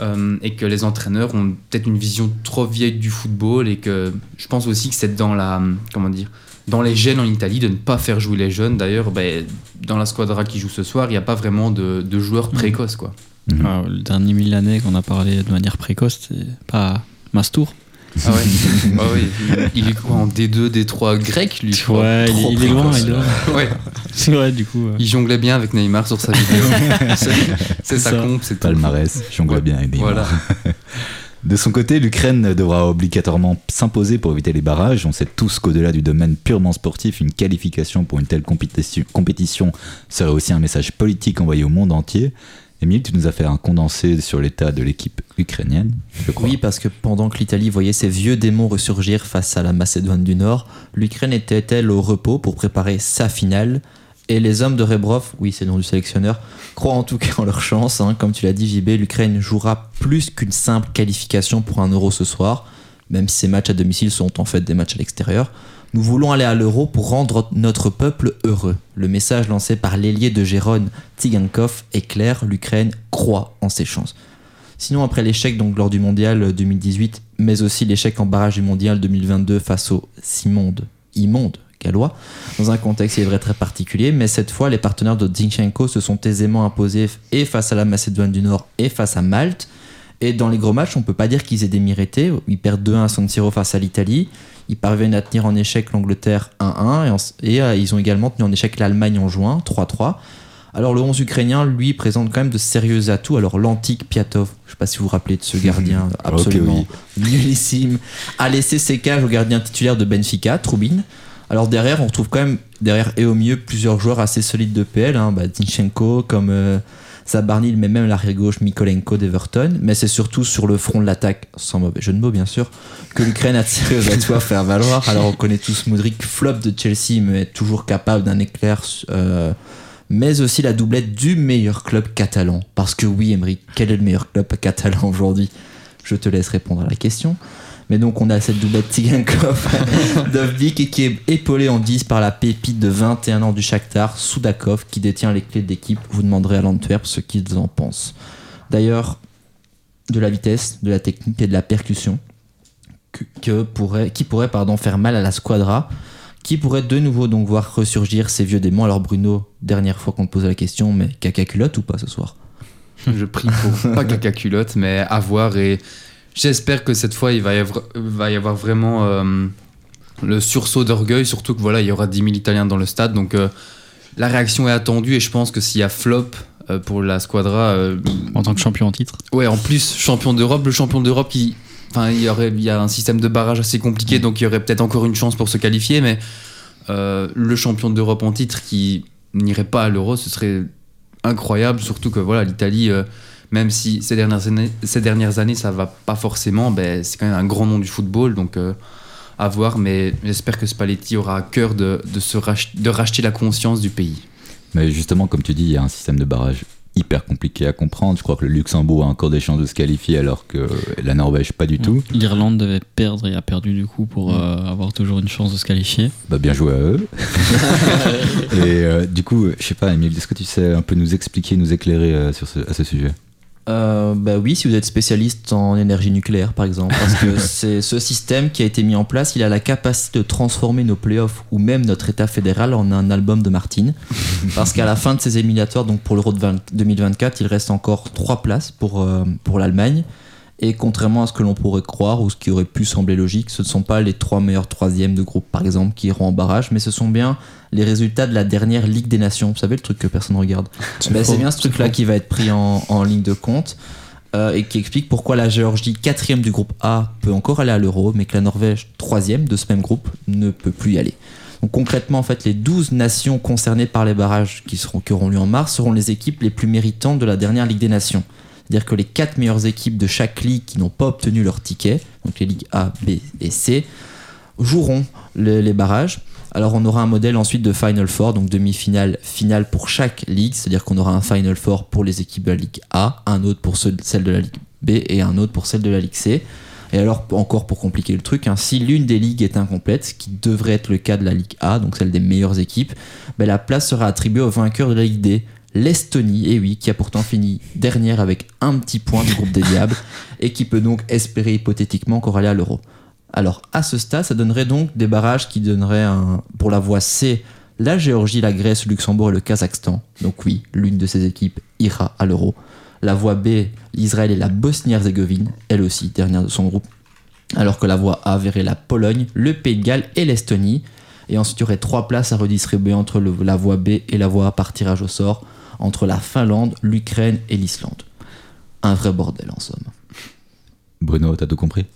euh, et que les entraîneurs ont peut-être une vision trop vieille du football et que je pense aussi que c'est dans la comment dire dans les gènes en Italie de ne pas faire jouer les jeunes. D'ailleurs, ben, dans la squadra qui joue ce soir, il n'y a pas vraiment de, de joueurs précoces quoi. Mhm. Ah, le dernier Milanais qu'on a parlé de manière précoce, c'est pas Mastour. Ah ouais. Ah oui. Il, il est quoi en D2, D3 grec lui. Ouais, il, est- il est loin, il est loin. Ouais. C'est vrai, du coup. euh, Il jonglait bien avec Neymar sur sa vidéo. C'est- c'est sa ça. comp, c'est tout. Palmarès, jongle Ouais. bien avec des Voilà. De son côté, l'Ukraine devra obligatoirement s'imposer pour éviter les barrages. On sait tous qu'au-delà du domaine purement sportif, une qualification pour une telle compétition, compétition serait aussi un message politique envoyé au monde entier. Émile, tu nous as fait un condensé sur l'état de l'équipe ukrainienne. Oui, parce que pendant que l'Italie voyait ses vieux démons ressurgir face à la Macédoine du Nord, l'Ukraine était-elle au repos pour préparer sa finale Et les hommes de Rebrov, oui, c'est le nom du sélectionneur, croient en tout cas en leur chance. hein. Comme tu l'as dit, JB, l'Ukraine jouera plus qu'une simple qualification pour un euro ce soir, même si ces matchs à domicile sont en fait des matchs à l'extérieur. Nous voulons aller à l'euro pour rendre notre peuple heureux. Le message lancé par l'ailier de Gérone Tsigankov est clair, l'Ukraine croit en ses chances. Sinon, après l'échec donc lors du mondial 2018, mais aussi l'échec en barrage du mondial 2022 face au Simonde, immonde gallois, dans un contexte il est vrai très particulier, mais cette fois les partenaires de Zinchenko se sont aisément imposés et face à la Macédoine du Nord et face à Malte. Et dans les gros matchs, on peut pas dire qu'ils aient des mérités. Ils perdent 2-1 à San Siro face à l'Italie. Ils parviennent à tenir en échec l'Angleterre 1-1 et, euh, ils ont également tenu en échec l'Allemagne en juin 3-3. Alors le 11 ukrainien, lui, présente quand même de sérieux atouts. Alors l'antique Piatov, je sais pas si vous vous rappelez de ce gardien absolument nullissime, a laissé ses cages au gardien titulaire de Benfica, Troubin. Alors derrière, on retrouve quand même, derrière et au milieu, plusieurs joueurs assez solides de PL, hein, bah, Zinchenko, comme euh, Zabarnil, mais même l'arrière gauche Mikolenko d'Everton. Mais c'est surtout sur le front de l'attaque, sans mauvais jeu de mots bien sûr, que l'Ukraine a tiré atours à faire valoir. Alors on connaît tous Modric, flop de Chelsea, mais toujours capable d'un éclair. euh, mais aussi la doublette du meilleur club catalan. Parce que oui, Emery, quel est le meilleur club catalan aujourd'hui? Je te laisse répondre à la question. Mais donc on a cette doublette Tigankov Dovbyk et qui est épaulé en 10 par la pépite de 21 ans du Shakhtar, Soudakov, qui détient les clés d'équipe. Vous demanderez à l'Antwerp ce qu'ils en pensent. D'ailleurs, de la vitesse, de la technique et de la percussion que, que pourrait, qui pourrait pardon, faire mal à la squadra, qui pourrait de nouveau donc voir ressurgir ces vieux démons. Alors Bruno, dernière fois qu'on te pose la question, mais caca culotte ou pas ce soir? Je prie pour pas caca culotte, mais à voir. Et j'espère que cette fois, il va y avoir, va y avoir vraiment euh, le sursaut d'orgueil. Surtout que voilà, il y aura 10 000 Italiens dans le stade. Donc euh, la réaction est attendue. Et je pense que s'il y a flop euh, pour la squadra, En tant que champion en titre. ouais, en plus, champion d'Europe, le champion d'Europe qui. Enfin, il y aurait, il y a un système de barrage assez compliqué, donc il y aurait peut-être encore une chance pour se qualifier, mais le champion d'Europe en titre qui n'irait pas à l'Euro, ce serait incroyable, surtout que voilà, l'Italie, même si ces dernières années, ces dernières années ça va pas forcément, ben, c'est quand même un grand nom du football, donc euh, à voir, mais j'espère que Spalletti aura à cœur de, de, se rach- de racheter la conscience du pays. Mais justement, comme tu dis, il y a un système de barrage hyper compliqué à comprendre. Je crois que le Luxembourg a encore des chances de se qualifier alors que la Norvège pas du tout. L'Irlande devait perdre et a perdu du coup pour euh, avoir toujours une chance de se qualifier. Bah, bien joué à eux. Et euh, du coup, je sais pas, Emile, est-ce que tu sais un peu nous expliquer, nous éclairer euh, sur ce, à ce sujet? Euh, bah oui, si vous êtes spécialiste en énergie nucléaire, par exemple, parce que c'est ce système qui a été mis en place, il a la capacité de transformer nos playoffs ou même notre État fédéral en un album de Martine. Parce qu'à la fin de ces éliminatoires, donc pour l'Euro de 20 2024, il reste encore trois places pour, euh, pour l'Allemagne. Et contrairement à ce que l'on pourrait croire ou ce qui aurait pu sembler logique, ce ne sont pas les trois meilleurs troisièmes de groupe, par exemple, qui iront en barrage, mais ce sont bien les résultats de la dernière Ligue des Nations. Vous savez, le truc que personne regarde. Ben, c'est bien ce truc-là qui va être pris en, en ligne de compte euh, et qui explique pourquoi la Géorgie, quatrième du groupe A, peut encore aller à l'Euro, mais que la Norvège, troisième de ce même groupe, ne peut plus y aller. Donc concrètement, en fait, les 12 nations concernées par les barrages qui, seront, qui auront lieu en mars seront les équipes les plus méritantes de la dernière Ligue des Nations. C'est-à-dire que les quatre meilleures équipes de chaque ligue qui n'ont pas obtenu leur ticket, donc les ligues A, B et C, joueront le- les barrages. Alors on aura un modèle ensuite de Final Four, donc demi-finale, finale pour chaque ligue, c'est-à-dire qu'on aura un Final Four pour les équipes de la Ligue A, un autre pour celle de la Ligue B et un autre pour celle de la Ligue C. Et alors encore pour compliquer le truc, hein, si l'une des ligues est incomplète, ce qui devrait être le cas de la Ligue A, donc celle des meilleures équipes, ben, la place sera attribuée au vainqueur de la Ligue D, l'Estonie, et oui, qui a pourtant fini dernière avec un petit point du groupe des Diables, et qui peut donc espérer hypothétiquement aller à l'Euro. Alors à ce stade, ça donnerait donc des barrages qui donneraient un, pour la voie C la Géorgie, la Grèce, le Luxembourg et le Kazakhstan. Donc oui, l'une de ces équipes ira à l'Euro. La voie B, l'Israël et la Bosnie-Herzégovine, elle aussi dernière de son groupe. Alors que la voie A verrait la Pologne, le Pays de Galles et l'Estonie. Et ensuite, il y aurait trois places à redistribuer entre la voie B et la voie A par tirage au sort, entre la Finlande, l'Ukraine et l'Islande. Un vrai bordel en somme. Bruno, t'as tout compris?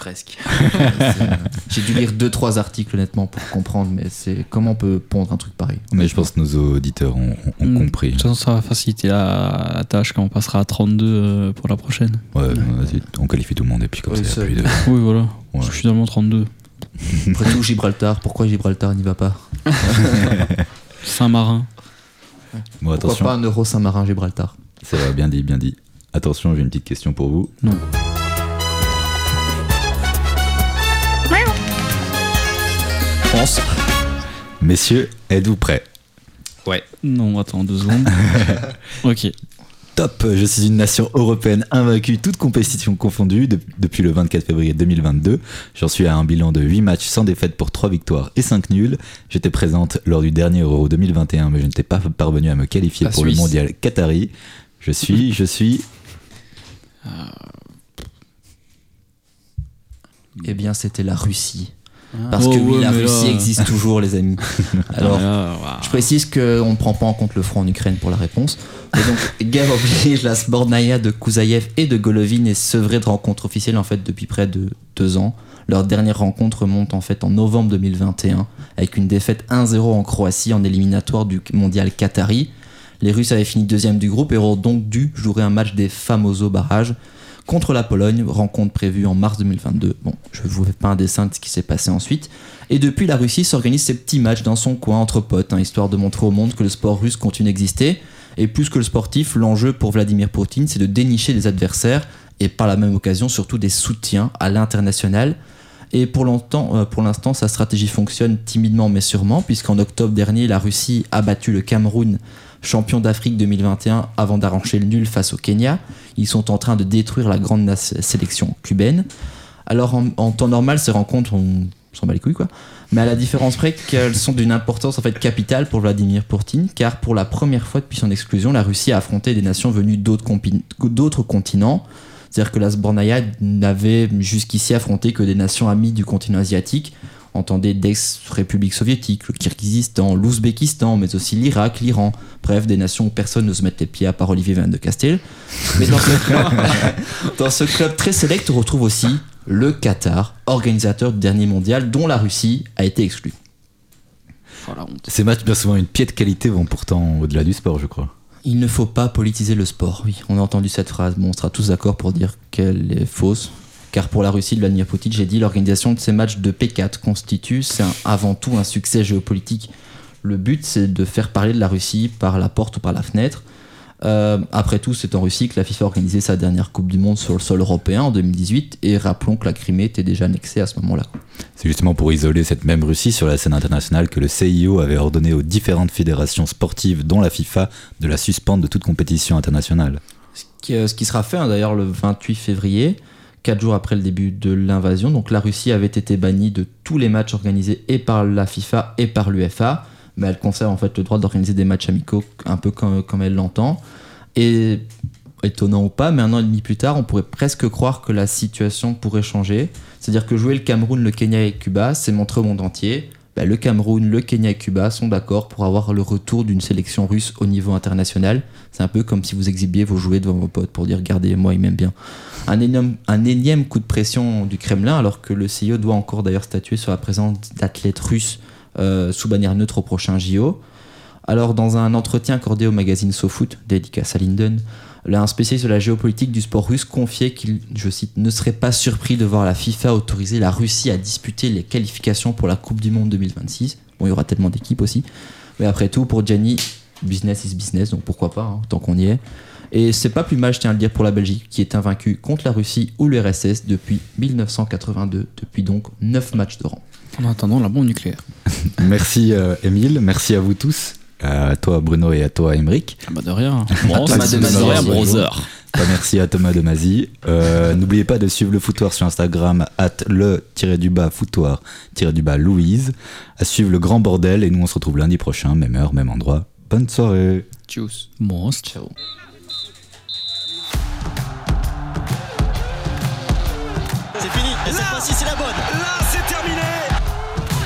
Presque. J'ai dû lire deux trois articles honnêtement pour comprendre, mais c'est comment on peut pondre un truc pareil. Mais je pense que nos auditeurs ont, ont- ont Mm. compris. De toute façon, ça va faciliter la, la tâche quand on passera à 32 euh, pour la prochaine. Ouais, vas-y, on qualifie tout le monde et puis comme Oui, ça, il a plus de... Oui, voilà. Ouais. Je suis finalement 32. Après tout, Gibraltar, pourquoi Gibraltar n'y va pas? Saint-Marin. Bon, Pourquoi attention, pas un euro Saint-Marin Gibraltar c'est vrai, bien dit, bien dit. Attention, j'ai une petite question pour vous. Non. Messieurs, êtes-vous prêts? Ouais. Non, attends deux secondes. ok. Top, je suis une nation européenne invaincue, toute compétition confondue, depuis le 24 février 2022. J'en suis à un bilan de 8 matchs sans défaite pour 3 victoires et 5 nuls. J'étais présente lors du dernier Euro 2021, mais je n'étais pas parvenu à me qualifier pour le mondial Qatari. Je suis, je suis. Euh. Eh bien, c'était la Russie. Parce Oh que oui, ouais, la Russie là- existe toujours, les amis. Alors, Ah, voilà. je précise qu'on ne prend pas en compte le front en Ukraine pour la réponse. Et donc, guerre oblige, la Sbornaya de Kouzaïev et de Golovin est sevrée de rencontres officielles en fait depuis près de deux ans. Leur dernière rencontre remonte en fait en novembre 2021 avec une défaite 1-0 en Croatie en éliminatoire du mondial Qatari. Les Russes avaient fini deuxième du groupe et auraient donc dû jouer un match des Famoso barrages contre la Pologne, rencontre prévue en mars 2022. Bon, je vous fais pas un dessin de ce qui s'est passé ensuite. Et depuis, la Russie s'organise ses petits matchs dans son coin entre potes, hein, histoire de montrer au monde que le sport russe continue d'exister. Et plus que le sportif, l'enjeu pour Vladimir Poutine, c'est de dénicher des adversaires et par la même occasion surtout des soutiens à l'international. Et euh, pour l'instant, sa stratégie fonctionne timidement mais sûrement, puisqu'en octobre dernier, la Russie a battu le Cameroun, champion d'Afrique 2021, avant d'arracher le nul face au Kenya. Ils sont en train de détruire la grande sélection cubaine. Alors en, temps normal, ces rencontres, on s'en bat les couilles quoi. Mais à la différence près qu'elles sont d'une importance en fait capitale pour Vladimir Poutine, car pour la première fois depuis son exclusion, la Russie a affronté des nations venues d'autres continents. C'est-à-dire que la n'avait jusqu'ici affronté que des nations amies du continent asiatique, entendez d'ex-républiques soviétiques, le Kirghizistan, l'Ouzbékistan, mais aussi l'Irak, l'Iran, bref, des nations où personne n'ose mettre les pieds à part Olivier Van de Castel. Mais dans ce, club, dans ce club très sélect, on retrouve aussi le Qatar, organisateur du dernier mondial, dont la Russie a été exclue. Oh. Ces matchs, bien souvent une pied de qualité, vont pourtant au-delà du sport, je crois. Il ne faut pas politiser le sport. Oui, on a entendu cette phrase. Bon, on sera tous d'accord pour dire qu'elle est fausse. Car pour la Russie de Vladimir Poutine, j'ai dit, l'organisation de ces matchs de P4 constitue, c'est un- avant tout un succès géopolitique. Le but, c'est de faire parler de la Russie par la porte ou par la fenêtre. Euh, après tout, c'est en Russie que la FIFA a organisé sa dernière Coupe du Monde sur le sol européen en 2018. Et rappelons que la Crimée était déjà annexée à ce moment-là. C'est justement pour isoler cette même Russie sur la scène internationale que le CIO avait ordonné aux différentes fédérations sportives, dont la FIFA, de la suspendre de toute compétition internationale. Ce qui, euh, ce qui sera fait hein, d'ailleurs le 28 février, quatre jours après le début de l'invasion. Donc la Russie avait été bannie de tous les matchs organisés et par la FIFA et par l'UFA, mais elle conserve en fait le droit d'organiser des matchs amicaux un peu comme, comme elle l'entend. Et étonnant ou pas, mais un an et demi plus tard, on pourrait presque croire que la situation pourrait changer. C'est-à-dire que jouer le Cameroun, le Kenya et Cuba, c'est montrer au monde entier. Bah, le Cameroun, le Kenya et Cuba sont d'accord pour avoir le retour d'une sélection russe au niveau international. C'est un peu comme si vous exhibiez vos jouets devant vos potes pour dire regardez, moi il m'aime bien. Un énième, un énième coup de pression du Kremlin, alors que le CIO doit encore d'ailleurs statuer sur la présence d'athlètes russes euh, sous bannière neutre au prochain JO. Alors, dans un entretien accordé au magazine SoFoot, dédicace à Linden, un spécialiste de la géopolitique du sport russe confiait qu'il, je cite, ne serait pas surpris de voir la FIFA autoriser la Russie à disputer les qualifications pour la Coupe du Monde 2026. Bon, il y aura tellement d'équipes aussi. Mais après tout, pour Gianni, business is business, donc pourquoi pas, hein, tant qu'on y est. Et c'est pas plus mal, je tiens à le dire, pour la Belgique, qui est invaincue contre la Russie ou l'URSS depuis 1982, depuis donc 9 matchs de rang. En attendant la bombe nucléaire. Merci euh, Émile, merci à vous tous, à toi Bruno et à toi Émeric. Ah bah de rien. Bon, Thomas c'est de brother. Pas merci à Thomas de Mazie. Euh, N'oubliez pas de suivre le foutoir sur Instagram, at le-du-bas foutoir-du-bas Louise. À suivre le grand bordel et nous on se retrouve lundi prochain, même heure, même endroit. Bonne soirée. Tchuss. Monstre. Ciao. C'est fini, et cette fois-ci c'est la bonne.